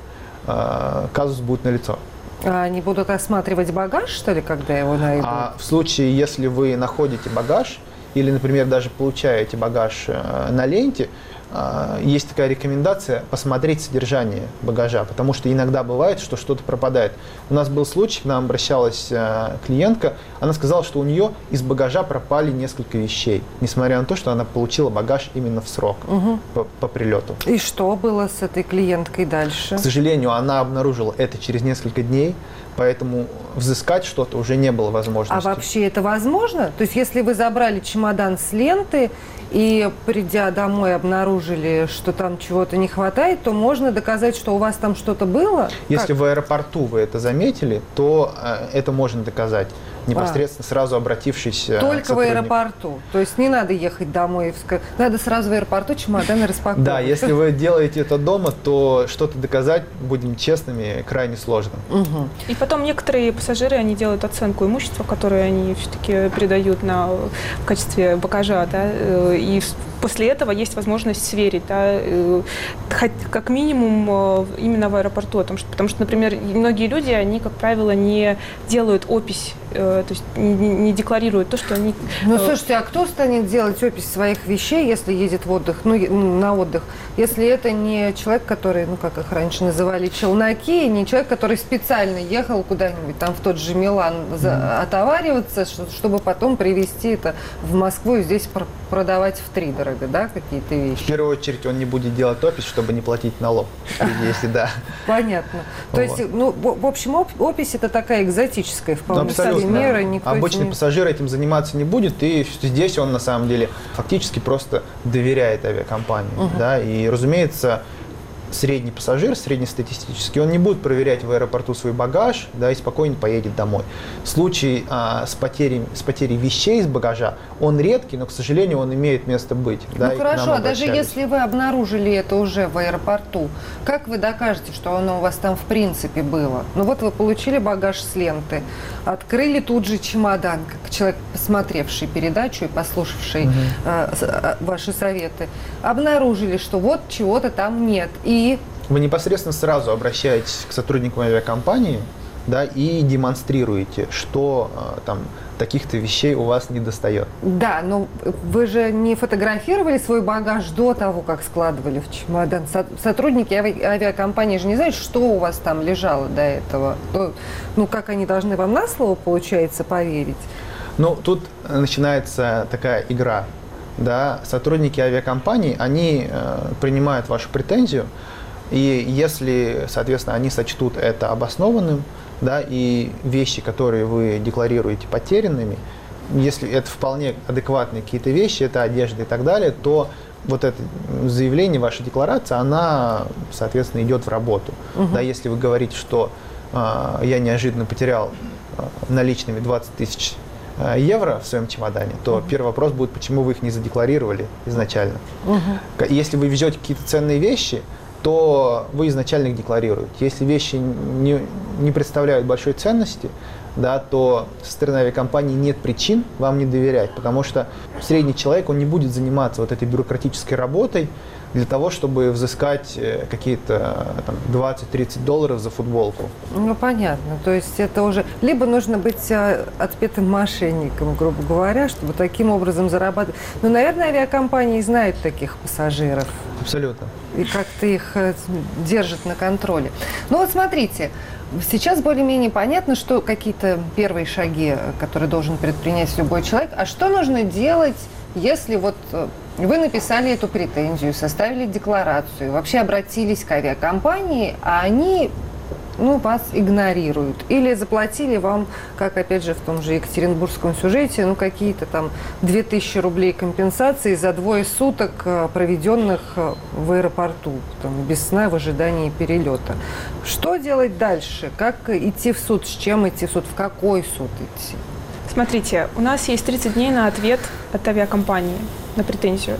а, казус будет налицо. А Они будут осматривать багаж, что ли, когда его найдут? А в случае, если вы находите багаж или, например, даже получаете багаж э, на ленте, есть такая рекомендация посмотреть содержание багажа, потому что иногда бывает, что что-то пропадает. У нас был случай, к нам обращалась э, клиентка, она сказала, что у нее из багажа пропали несколько вещей, несмотря на то, что она получила багаж именно в срок по, по прилету. И что было с этой клиенткой дальше? К сожалению, она обнаружила это через несколько дней, поэтому взыскать что-то уже не было А возможности. вообще это возможно? То есть если вы забрали чемодан с ленты и, придя домой, обнаружили, что там чего-то не хватает, то можно доказать, что у вас там что-то было? Если Как? в аэропорту вы это заметили, то э, это можно доказать, непосредственно сразу обратившись э, Только в аэропорту. То есть не надо ехать домой. Надо сразу в аэропорту чемоданы распаковывать. Да, если вы делаете это дома, то что-то доказать, будем честными, крайне сложно. И потом некоторые пассажиры, они делают оценку имущества, которое они все-таки передают на, в качестве багажа, да, э, и после этого есть возможность сверить, да, э, хоть как минимум э, именно в аэропорту, потому что, потому что, например, многие люди, они, как правило, не делают опись, э, то есть не, декларируют то, что они... Ну, слушайте, а кто станет делать опись своих вещей, если едет в отдых, ну, м, на отдых, если это не человек, который, ну, как их раньше называли, челноки, не человек, который специально ехал куда-нибудь там в тот же Милан за- отовариваться, чтобы потом привезти это в Москву и здесь пр- продавать в три дорого, да, какие-то В вещи? первую очередь он не будет делать опись, чтобы не платить налог, (laughs) если да. Понятно. То есть, ну, в в общем, оп- опись это такая экзотическая вполне мера. Никто Обычный пассажир этим заниматься не будет, и здесь он на самом деле фактически просто доверяет авиакомпании. Да? И, разумеется, средний пассажир, среднестатистический, он не будет проверять в аэропорту свой багаж, да, и спокойно поедет домой. Случай а, с, потерей, с потерей вещей из багажа, он редкий, но, к сожалению, он имеет место быть. да, ну хорошо, а даже если вы обнаружили это уже в аэропорту, как вы докажете, что оно у вас там в принципе было? Ну вот вы получили багаж с ленты, открыли тут же чемодан, как человек, посмотревший передачу и послушавший с- э, ваши советы, обнаружили, что вот чего-то там нет. И Вы непосредственно сразу обращаетесь к сотрудникам авиакомпании, да, и демонстрируете, что а, там таких-то вещей у вас не достает. да, но вы же не фотографировали свой багаж до того, как складывали в чемодан. Со- Сотрудники ави- авиакомпании же не знают, что у вас там лежало до этого. Ну, Ну, как они должны вам на слово, получается, поверить? Ну, тут начинается такая игра. Да, сотрудники авиакомпаний, они э, принимают вашу претензию, и если, соответственно, они сочтут это обоснованным, да, и вещи, которые вы декларируете потерянными, если это вполне адекватные какие-то вещи, это одежда и так далее, то вот это заявление, ваша декларация, она, соответственно, идет в работу. Да, если вы говорите, что а, я неожиданно потерял а, наличными 20 тысяч евро в своем чемодане, то первый вопрос будет, почему вы их не задекларировали изначально. К- Если вы везете какие-то ценные вещи, то вы изначально их декларируете. Если вещи не, не представляют большой ценности, да, то со стороны авиакомпании нет причин вам не доверять, потому что средний человек, он не будет заниматься вот этой бюрократической работой для того, чтобы взыскать э, какие-то э, там, 20-30 долларов за футболку. Ну, понятно. То есть это уже... Либо нужно быть э, отпетым мошенником, грубо говоря, чтобы таким образом зарабатывать. Ну, наверное, авиакомпании знают таких пассажиров Абсолютно. и как-то их э, держат на контроле. Ну, вот смотрите, сейчас более-менее понятно, что какие-то первые шаги, которые должен предпринять любой человек. А что нужно делать, если вот вы написали эту претензию, составили декларацию, вообще обратились к авиакомпании, а они ну, вас игнорируют. Или заплатили вам, как опять же в том же Екатеринбургском сюжете, ну, какие-то там 2000 рублей компенсации за двое суток, э, проведенных э, в аэропорту, там, без сна в ожидании перелета. Что делать дальше? Как идти в суд? С чем идти в суд? В какой суд идти? Смотрите, у нас есть 30 дней на ответ от авиакомпании на претензию.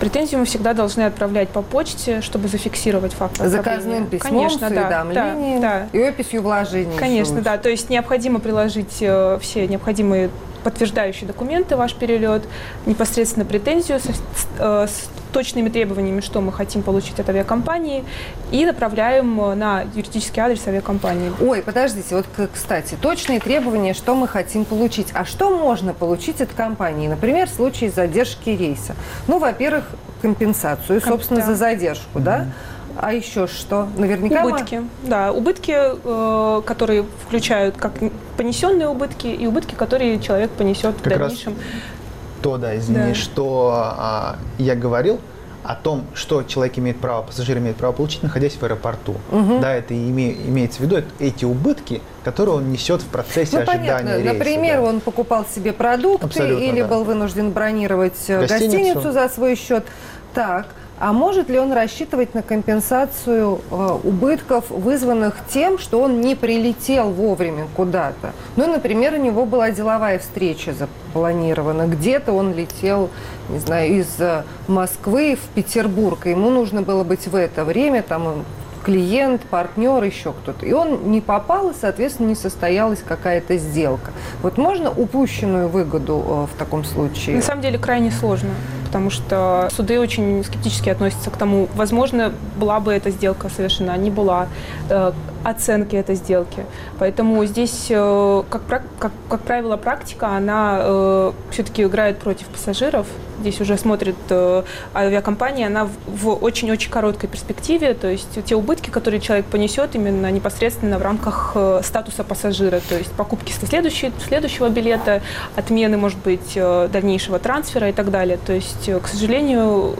Претензию мы всегда должны отправлять по почте, чтобы зафиксировать факт Заказным письмом, Конечно, с да, да, да. и описью вложений. Конечно, да. То есть необходимо приложить э, все необходимые подтверждающие документы, ваш перелет, непосредственно претензию со- с, э, с точными требованиями, что мы хотим получить от авиакомпании, и направляем э, на юридический адрес авиакомпании. Ой, подождите, вот, кстати, точные требования, что мы хотим получить. А что можно получить от компании? Например, в случае задержки рейса. Ну, во-первых, компенсацию, Ком- собственно, да. за задержку, да? А еще что? Наверняка мы- Убытки, да, убытки, э, которые включают как понесенные убытки и убытки, которые человек понесет в Как раз дальнейшем. То, да, извини, Да. что а, я говорил о том, что человек имеет право, пассажир имеет право получить, находясь в аэропорту. Да, это име- имеется в виду это эти убытки, которые он несет в процессе Ну, ожидания понятно. рейса. Например, да. он покупал себе продукты Абсолютно, или да. был вынужден бронировать э, Гостиницу. гостиницу за свой счет. Так, а может ли он рассчитывать на компенсацию э, убытков, вызванных тем, что он не прилетел вовремя куда-то? Ну, например, у него была деловая встреча запланирована. Где-то он летел, не знаю, из э, Москвы в Петербург. и Ему нужно было быть в это время, там он клиент, партнер, еще кто-то. И он не попал, и, соответственно, не состоялась какая-то сделка. Вот можно упущенную выгоду э, в таком случае? На самом деле крайне сложно, потому что суды очень скептически относятся к тому, возможно, была бы эта сделка совершена, не была, э, оценки этой сделки. Поэтому здесь, э, как, как, как правило, практика, она все-таки играет против пассажиров. Здесь уже смотрит э, авиакомпания, она в- очень-очень короткой перспективе, то есть те убытки, которые человек понесет именно непосредственно в рамках э, статуса пассажира, то есть покупки следующей- следующего билета, отмены, может быть, э, дальнейшего трансфера и так далее. То есть, э, к сожалению,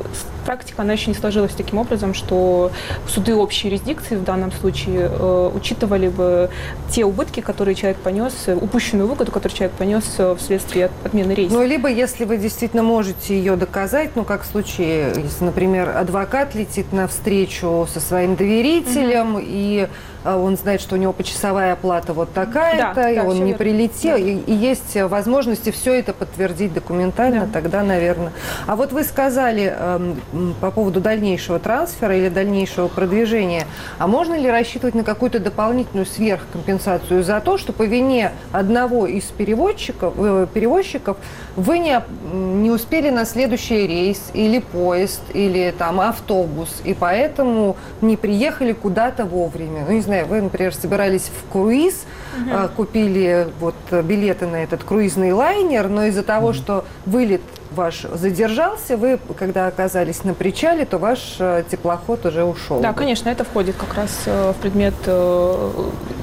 практика, она еще не сложилась таким образом, что суды общей юрисдикции в данном случае э, учитывали бы те убытки, которые человек понес, упущенную выгоду, которую человек понес э, вследствие от- отмены рейса. Ну, либо если вы действительно можете ее доказать, ну, как в случае, если, например, адвокат летит на встречу со своим доверителем, и а, он знает, что у него почасовая оплата вот такая-то, Да, и да, он не верно. прилетел, и, и есть возможности все это подтвердить документально, Да. тогда, наверное. А вот вы сказали м, по поводу дальнейшего трансфера или дальнейшего продвижения, а можно ли рассчитывать на какую-то дополнительную сверхкомпенсацию за то, что по вине одного из переводчиков, э, перевозчиков вы не, не успели на следующий рейс или поезд, или там автобус, и поэтому не приехали куда-то вовремя. Ну, не знаю, вы, например, собирались в круиз, а, купили вот э, билеты на этот круизный лайнер, но из-за того, что вылет ваш задержался, вы, когда оказались на причале, то ваш э, теплоход уже ушел. Да, конечно, это входит как раз э, в предмет,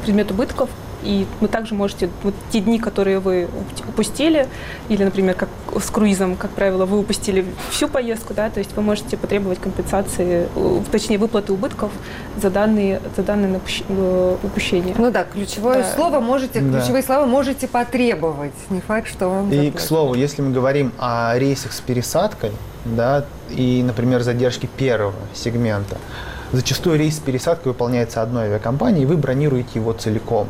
предмет убытков. И вы также можете, вот те дни, которые вы уп- упустили, или, например, как с круизом, как правило, вы упустили всю поездку, да, то есть вы можете потребовать компенсации, э, точнее, выплаты убытков за данные, за данные э, упущения. Ну да, ключевое Да. слово можете, Да. ключевые слова можете потребовать. Не факт, что вам И, к слову, если мы говорим о рейсах с пересадкой, да, и, например, задержки первого сегмента, зачастую рейс с пересадкой выполняется одной авиакомпанией, и вы бронируете его целиком.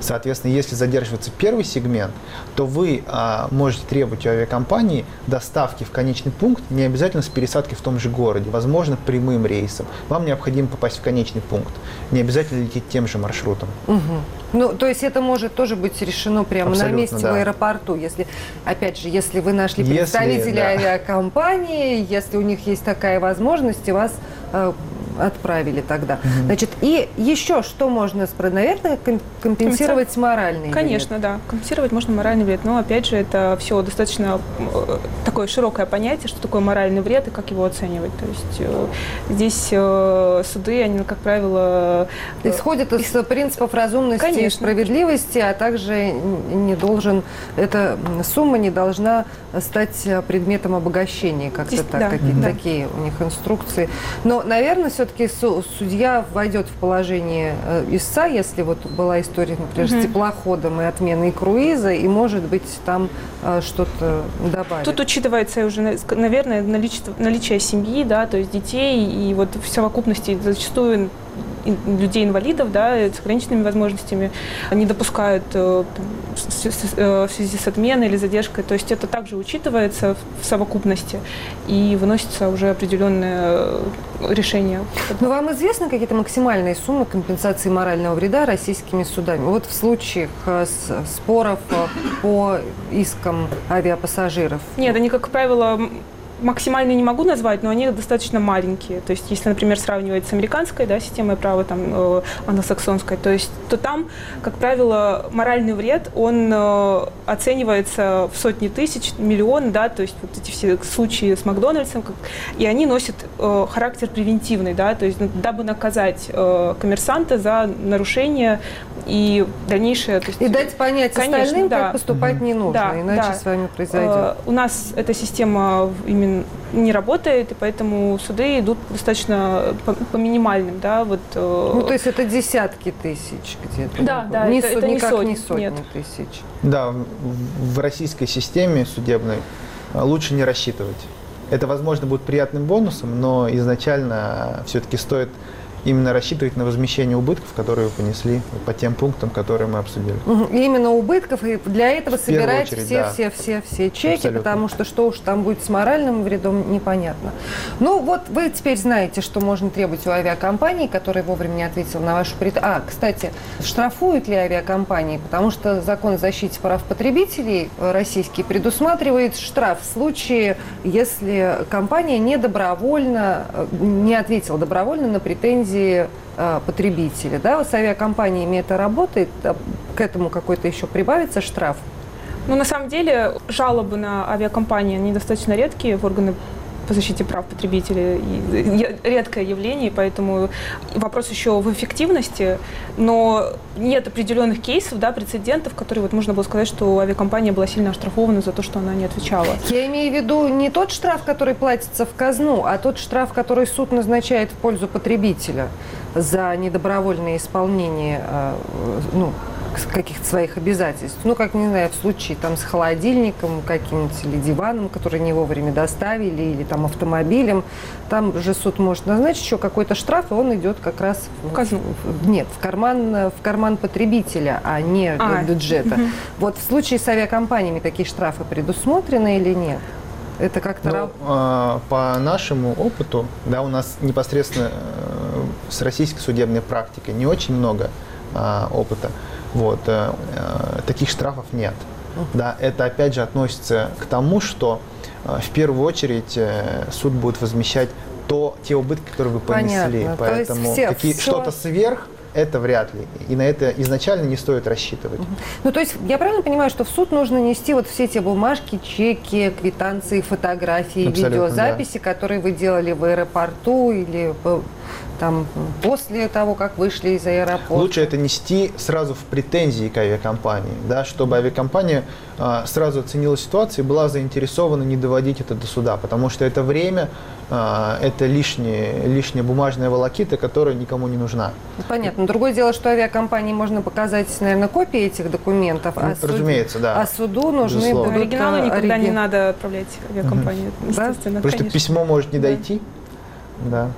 Соответственно, если задерживается первый сегмент, то вы а, можете требовать у авиакомпании доставки в конечный пункт, не обязательно с пересадкой в том же городе, возможно, прямым рейсом. Вам необходимо попасть в конечный пункт, не обязательно лететь тем же маршрутом. Мгм. Ну, то есть это может тоже быть решено прямо Абсолютно, на месте в да. аэропорту, если, опять же, если вы нашли Если, представителя да. авиакомпании, если у них есть такая возможность, и вас э, отправили тогда. Значит, и еще что можно, наверное, ком- компенсировать моральный Конечно, да. Компенсировать можно моральный вред. Но опять же, это все достаточно э, такое широкое понятие, что такое моральный вред и как его оценивать. То есть э, здесь э, суды, они, как правило, Исходит из принципов разумности и Конечно. справедливости, а также не должен, эта сумма не должна стать предметом обогащения, как-то так, да, какие-то да. такие у них инструкции. Но, наверное, все-таки судья войдет в положение э, истца, если вот была история, например, с теплоходом и отменой круиза, и, может быть, там э, что-то добавить. Тут учитывается уже, на- наверное, наличие, наличие семьи, да, то есть детей, и вот в совокупности зачастую людей-инвалидов, да, с ограниченными возможностями, не допускают э, э, в связи с отменой или задержкой. То есть это также учитывается в- совокупности и выносится уже определенное э, решение. Но вам известны какие-то максимальные суммы компенсации морального вреда российскими судами? Вот в случаях э, споров э, по искам авиапассажиров. Нет, они, как правило, м- максимальные не могу назвать, но они достаточно маленькие. То есть, если, например, сравнивать с американской да, системой права, там, э, англосаксонской, то есть, то там, как правило, моральный вред, он э, оценивается в сотни тысяч, миллион, да, то есть, вот эти все случаи с Макдональдсом, как- и они носят э, характер превентивный, да, то есть, ну, дабы наказать э, коммерсанта за нарушение и дальнейшее... То есть, И дать понять Конечно, остальным, да. как поступать не нужно, Да, иначе да. с вами произойдет. Э, У нас эта система именно не работает, и поэтому суды идут достаточно по, по минимальным, да, вот. э, Ну, то есть это десятки тысяч где-то. Да, да, не это- со- это не никак сотни, не сотни нет. тысяч. Да, в- российской системе судебной э, лучше не рассчитывать. Это, возможно, будет приятным бонусом, но изначально все-таки стоит именно рассчитывать на возмещение убытков, которые вы понесли по тем пунктам, которые мы обсудили. И именно убытков, и для этого первую собирать очередь, все, да. все, все, все чеки, Абсолютно. потому что что уж там будет с моральным вредом, непонятно. Ну, вот вы теперь знаете, что можно требовать у авиакомпании, которая вовремя не ответила на вашу пред... А, кстати, штрафуют ли авиакомпании? Потому что закон о защите прав потребителей российский предусматривает штраф в случае, если компания не добровольно, э, не ответила добровольно на претензии э, потребителя. Да? С авиакомпаниями это работает, а к этому какой-то еще прибавится штраф. Ну, на самом деле, жалобы на авиакомпании, они достаточно редкие в органы по защите прав потребителей редкое явление, поэтому вопрос еще в эффективности, но нет определенных кейсов, да, прецедентов, которые вот можно было сказать, что авиакомпания была сильно оштрафована за то, что она не отвечала. Я имею в виду не тот штраф, который платится в казну, а тот штраф, который суд назначает в пользу потребителя за недобровольное исполнение э, ну, каких-то своих обязательств. Ну, как, не знаю, в случае там с холодильником каким-нибудь или диваном, который не вовремя доставили, или там автомобилем, там же суд может назначить еще какой-то штраф, и он идет как раз в, казну. в- нет, в карман, в карман потребителя, а не А, бюджета. Вот в случае с авиакомпаниями такие штрафы предусмотрены или нет? Это как-то... Ну, э, по нашему опыту, да, у нас непосредственно э, с российской судебной практикой не очень много э, опыта. Вот, э, э, таких штрафов нет. Да, это опять же относится к тому, что э, в первую очередь э, суд будет возмещать то, те убытки, которые вы понесли. Понятно. Поэтому все- какие- всё- что-то сверх это вряд ли. И на это изначально не стоит рассчитывать. Ну, то есть я правильно понимаю, что в суд нужно нести вот все те бумажки, чеки, квитанции, фотографии, Абсолютно, видеозаписи, которые вы делали в аэропорту или там после того, как вышли из аэропорта? Лучше это нести сразу в претензии к авиакомпании, да, чтобы авиакомпания а, сразу оценила ситуацию и была заинтересована не доводить это до суда, потому что это время, а, это лишние, лишняя бумажная волокита, которая никому не нужна. Ну, Понятно. Другое дело, что авиакомпании можно показать, наверное, копии этих документов. Ну, суд- разумеется, да. А суду нужны Безусловно. будут Оригиналы а, никогда не ориги- надо отправлять авиакомпании, естественно, Потому что конечно. письмо может не Да. дойти. Да.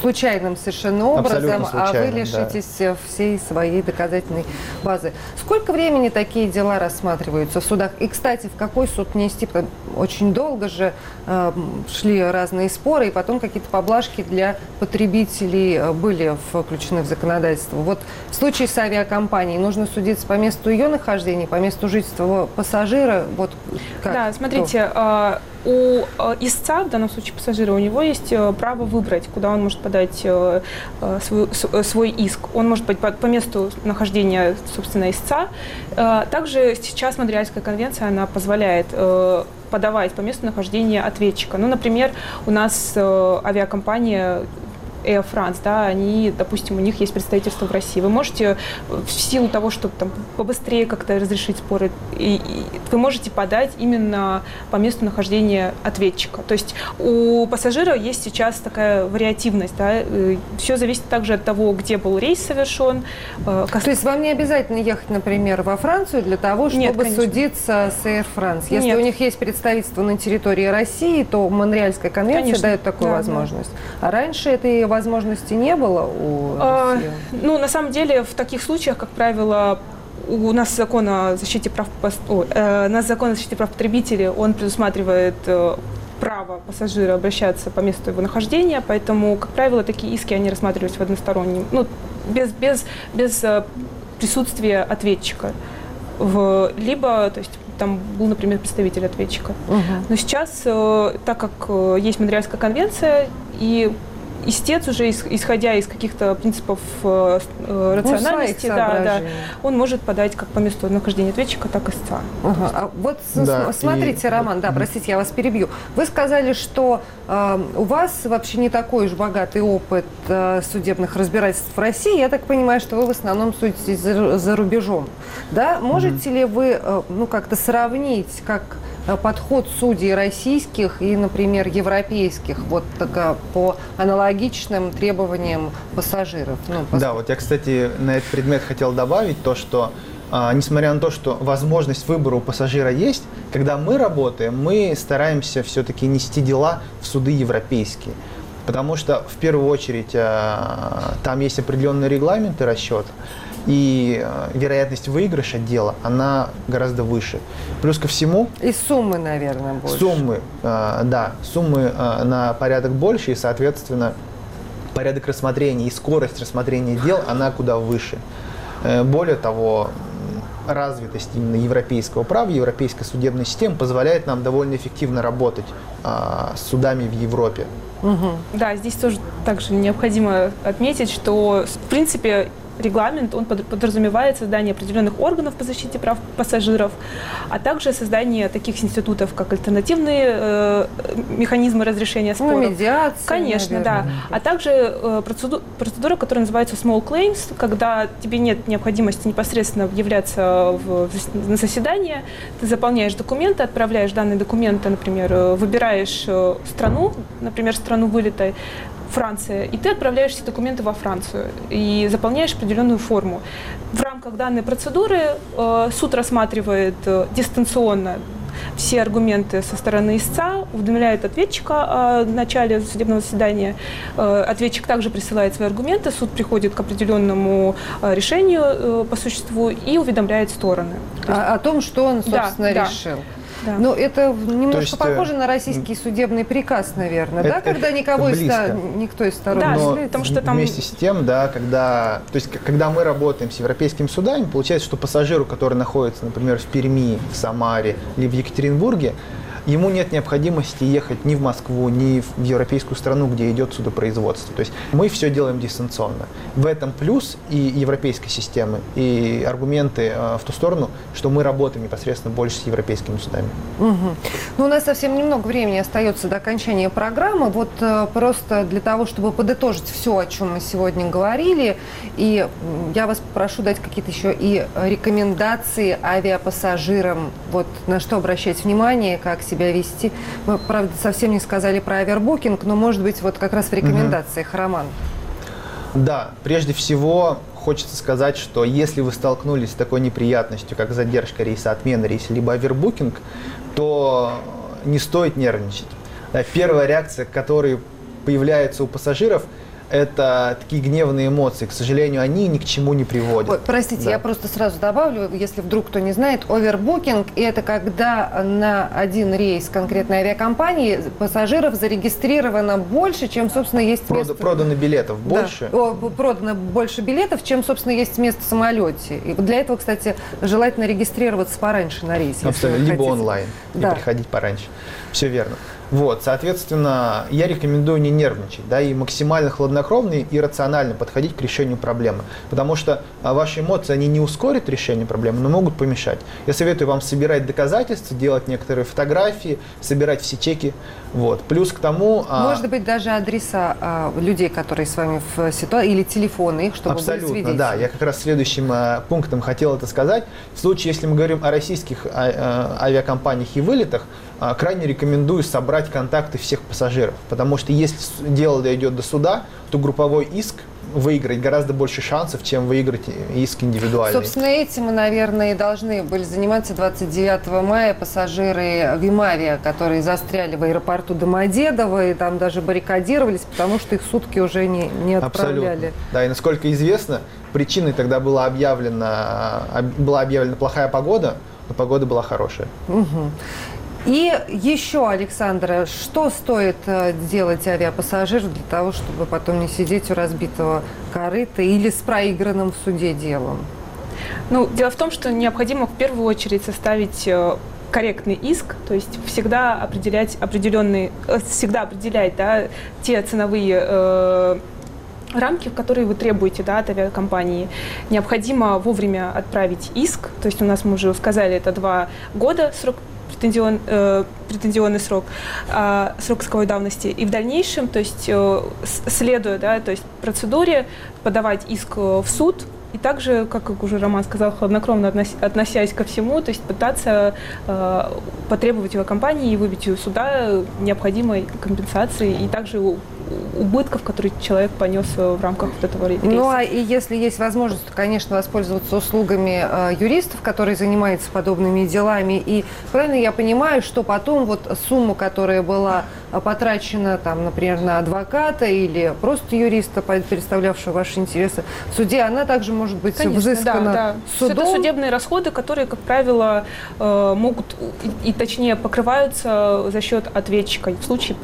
Случайным совершенно образом, а вы случайным, да. лишитесь э, всей своей доказательной базы. Сколько времени такие дела рассматриваются в судах? И, кстати, в какой суд нести? Потому- Очень долго же э, шли разные споры, и потом какие-то поблажки для потребителей э, были включены в законодательство. Вот в случае с авиакомпанией нужно судиться по месту ее нахождения, по месту жительства пассажира. Вот как? Да, Кто? смотрите, э, у э, истца, в данном случае пассажира, у него есть э, право выбрать, куда он может подать э, свой, свой иск. Он может быть по, месту нахождения, собственно, истца. Также сейчас Монреальская конвенция, она позволяет подавать по месту нахождения ответчика. Ну, например, у нас авиакомпания Air France, да, они, допустим, у них есть представительство в России. Вы можете э, в силу того, чтобы там побыстрее как-то разрешить споры, и- и вы можете подать именно по месту нахождения ответчика. То есть у пассажира есть сейчас такая вариативность, да, все зависит также от того, где был рейс совершен. э, То есть вам не обязательно ехать, например, во Францию для того, чтобы Нет, конечно. судиться с Air France. Если Нет. у них есть представительство на территории России, то Монреальская конвенция Конечно. дает такую Да, возможность. А раньше этой возможности не было у А? Ну, на самом деле, в таких случаях, как правило, у нас закон о защите прав, о, э, нас закон о защите прав потребителей, он предусматривает э, право пассажира обращаться по месту его нахождения, поэтому, как правило, такие иски, они рассматривались в одностороннем, ну, без, без, без э, присутствия ответчика. В, либо, то есть, там был, например, представитель ответчика. Но сейчас, э, так как э, есть Монреальская конвенция, и истец уже, ис- исходя из каких-то принципов э, э, Ну, рациональности, да, да, он может подать как по месту нахождения ответчика, так и истца. Ага. А вот Да, смотрите, и- Роман, да, простите, я вас перебью. Вы сказали, что э, у вас вообще не такой уж богатый опыт э, судебных разбирательств в России. Я так понимаю, что вы в основном судитесь за, за рубежом. Да? Можете ли вы э, ну, как-то сравнить, как подход судей российских и, например, европейских вот так, э, по аналогичным требованиям пассажиров? Ну, пос- Да, вот я, кстати, на этот предмет хотел добавить то, что а, несмотря на то, что возможность выбора у пассажира есть, когда мы работаем, мы стараемся все-таки нести дела в суды европейские. Потому что в первую очередь а, там есть определенные регламенты расчета, и а, вероятность выигрыша дела, она гораздо выше. Плюс ко всему, И суммы, наверное, больше. Суммы, э, да, суммы э, на порядок больше, и, соответственно, порядок рассмотрения и скорость рассмотрения дел, она куда выше. Э, Более того, развитость именно европейского права, европейской судебной системы позволяет нам довольно эффективно работать а, с судами в Европе. Да, здесь тоже также необходимо отметить, что, в принципе, регламент, он подразумевает создание определенных органов по защите прав пассажиров, а также создание таких институтов, как альтернативные э, механизмы разрешения ну, споров. Ну, медиация, Конечно, наверное. да. А также э, процедура, процедура, которая называется small claims, когда тебе нет необходимости непосредственно являться в, на заседание, ты заполняешь документы, отправляешь данные документы, например, э, выбираешь э, страну, например, страну вылета, Франция, и ты отправляешь все документы во Францию и заполняешь определенную форму. В рамках данной процедуры э, суд рассматривает э, дистанционно все аргументы со стороны истца, уведомляет ответчика о начале судебного заседания. Э, ответчик также присылает свои аргументы, суд приходит к определенному э, решению э, по существу и уведомляет стороны. О, о том, что он, собственно, да, решил. Да. Да. Ну, это немножко есть, похоже на российский судебный приказ, наверное, это, да, когда никого из, никто из сторон да, не потому что там... Вместе с тем, да, когда, то есть, когда мы работаем с европейскими судами, получается, что пассажиру, который находится, например, в Перми, в Самаре или в Екатеринбурге, ему нет необходимости ехать ни в Москву, ни в европейскую страну, где идет судопроизводство. То есть мы все делаем дистанционно. В этом плюс и европейской системы, и аргументы э, в ту сторону, что мы работаем непосредственно больше с европейскими судами. Угу. Ну, у нас совсем немного времени остается до окончания программы. Вот э, просто для того, чтобы подытожить все, о чем мы сегодня говорили, и я вас прошу дать какие-то еще и рекомендации авиапассажирам, вот на что обращать внимание, как себя себя вести. Мы, правда, совсем не сказали про овербукинг, но, может быть, вот как раз в рекомендациях, угу. Роман. Да, прежде всего хочется сказать, что если вы столкнулись с такой неприятностью, как задержка рейса, отмена рейса, либо овербукинг, то не стоит нервничать. Первая реакция, которая появляется у пассажиров – это такие гневные эмоции. К сожалению, они ни к чему не приводят. Ой, простите, да. я просто сразу добавлю, если вдруг кто не знает, овербукинг – это когда на один рейс конкретной авиакомпании пассажиров зарегистрировано больше, чем, собственно, есть Прод, место. Продано билетов больше? Да, продано больше билетов, чем, собственно, есть место в самолете. И для этого, кстати, желательно регистрироваться пораньше на рейсе. Абсолютно, либо онлайн да. и приходить пораньше. Все верно. Вот, соответственно, я рекомендую не нервничать, да, и максимально хладнокровно и рационально подходить к решению проблемы, потому что а, ваши эмоции, они не ускорят решение проблемы, но могут помешать. Я советую вам собирать доказательства, делать некоторые фотографии, собирать все чеки, вот. Плюс к тому... А, Может быть, даже адреса а, людей, которые с вами в ситуации, или телефоны их, чтобы Абсолютно, да. Я как раз следующим а, пунктом хотел это сказать. В случае, если мы говорим о российских а, а, авиакомпаниях и вылетах, а, крайне рекомендую собрать контакты всех пассажиров, потому что если дело дойдет до суда, то групповой иск выиграть гораздо больше шансов, чем выиграть иск индивидуальный. Собственно, этим мы, наверное, и должны были заниматься 29 мая пассажиры Вимавия, которые застряли в аэропорту Домодедово и там даже баррикадировались, потому что их сутки уже не, не отправляли. Абсолютно. Да, и насколько известно, причиной тогда была объявлена, была объявлена плохая погода, но погода была хорошая. Угу. И еще, Александра, что стоит э, делать авиапассажиру для того, чтобы потом не сидеть у разбитого корыта или с проигранным в суде делом? Ну, дело в том, что необходимо в первую очередь составить э, корректный иск, то есть всегда определять определенные, э, всегда определять да, те ценовые э, рамки, которые вы требуете да, от авиакомпании. Необходимо вовремя отправить иск, то есть у нас мы уже сказали, это два года срок претензион, э, претензионный срок, э, срок исковой давности. И в дальнейшем, то есть э, следуя да, то есть процедуре, подавать иск в суд, и также, как уже Роман сказал, хладнокровно относясь ко всему, то есть пытаться э, потребовать его компании и выбить у суда необходимой компенсации и также убытков, которые человек понес в рамках вот этого рейса. Ну, а и если есть возможность, то, конечно, воспользоваться услугами э, юристов, которые занимаются подобными делами. И правильно я понимаю, что потом вот сумму, которая была потрачена, там, например, на адвоката или просто юриста, представлявшего ваши интересы в суде, она также может быть Конечно, взыскана да, да. судом. Это судебные расходы, которые, как правило, э, могут и, и точнее покрываются за счет ответчика в случае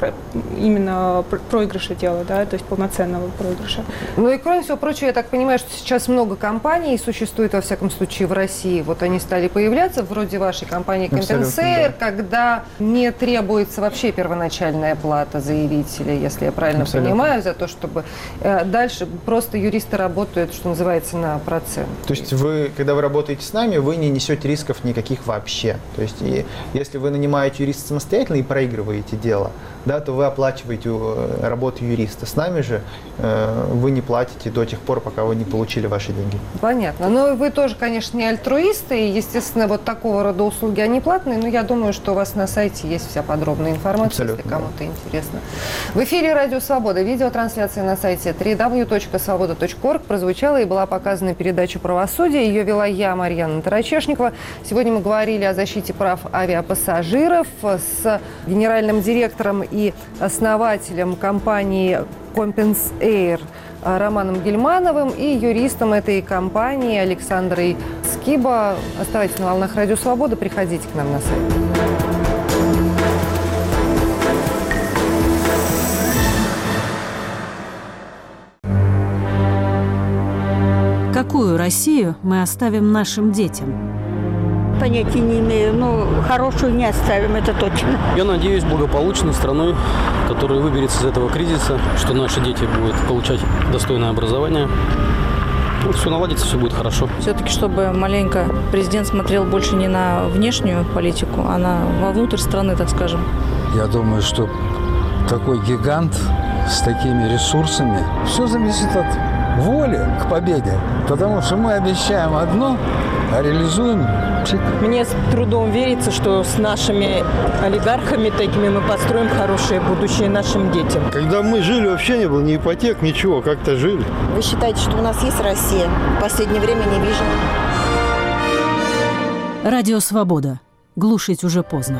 именно проигрыша проигрыша дело, да, то есть полноценного проигрыша. Ну и кроме всего прочего, я так понимаю, что сейчас много компаний существует, во всяком случае, в России. Вот они стали появляться, вроде вашей компании Абсолютно, Компенсейр, когда не требуется вообще первоначальная плата заявителя, если я правильно Абсолютно. понимаю, за то, чтобы э, дальше просто юристы работают, что называется, на процент. То есть вы, когда вы работаете с нами, вы не несете рисков никаких вообще. То есть и если вы нанимаете юриста самостоятельно и проигрываете дело, да, то вы оплачиваете э, работу юриста. С нами же э, вы не платите до тех пор, пока вы не получили ваши деньги. Понятно. Но вы тоже, конечно, не альтруисты, и, естественно, вот такого рода услуги, они платные, но я думаю, что у вас на сайте есть вся подробная информация, Абсолютно, если да. кому-то интересно. В эфире «Радио Свобода» видеотрансляция на сайте www.svoboda.org прозвучала и была показана передача «Правосудие». Ее вела я, Марьяна Тарачешникова. Сегодня мы говорили о защите прав авиапассажиров с генеральным директором и основателем компании Compens Air Романом Гельмановым и юристом этой компании Александрой Скиба. Оставайтесь на волнах Радио Свобода, приходите к нам на сайт. Какую Россию мы оставим нашим детям? Понятия не имею, но хорошую не оставим, это точно. Я надеюсь благополучной страной, которая выберется из этого кризиса, что наши дети будут получать достойное образование. Ну, все наладится, все будет хорошо. Все-таки, чтобы маленько президент смотрел больше не на внешнюю политику, а на вовнутрь страны, так скажем. Я думаю, что такой гигант с такими ресурсами, все зависит от воли к победе. Потому что мы обещаем одно, а реализуем. Мне с трудом верится, что с нашими олигархами такими мы построим хорошее будущее нашим детям. Когда мы жили, вообще не было ни ипотек, ничего, как-то жили. Вы считаете, что у нас есть Россия? В последнее время не вижу. Радио «Свобода». Глушить уже поздно.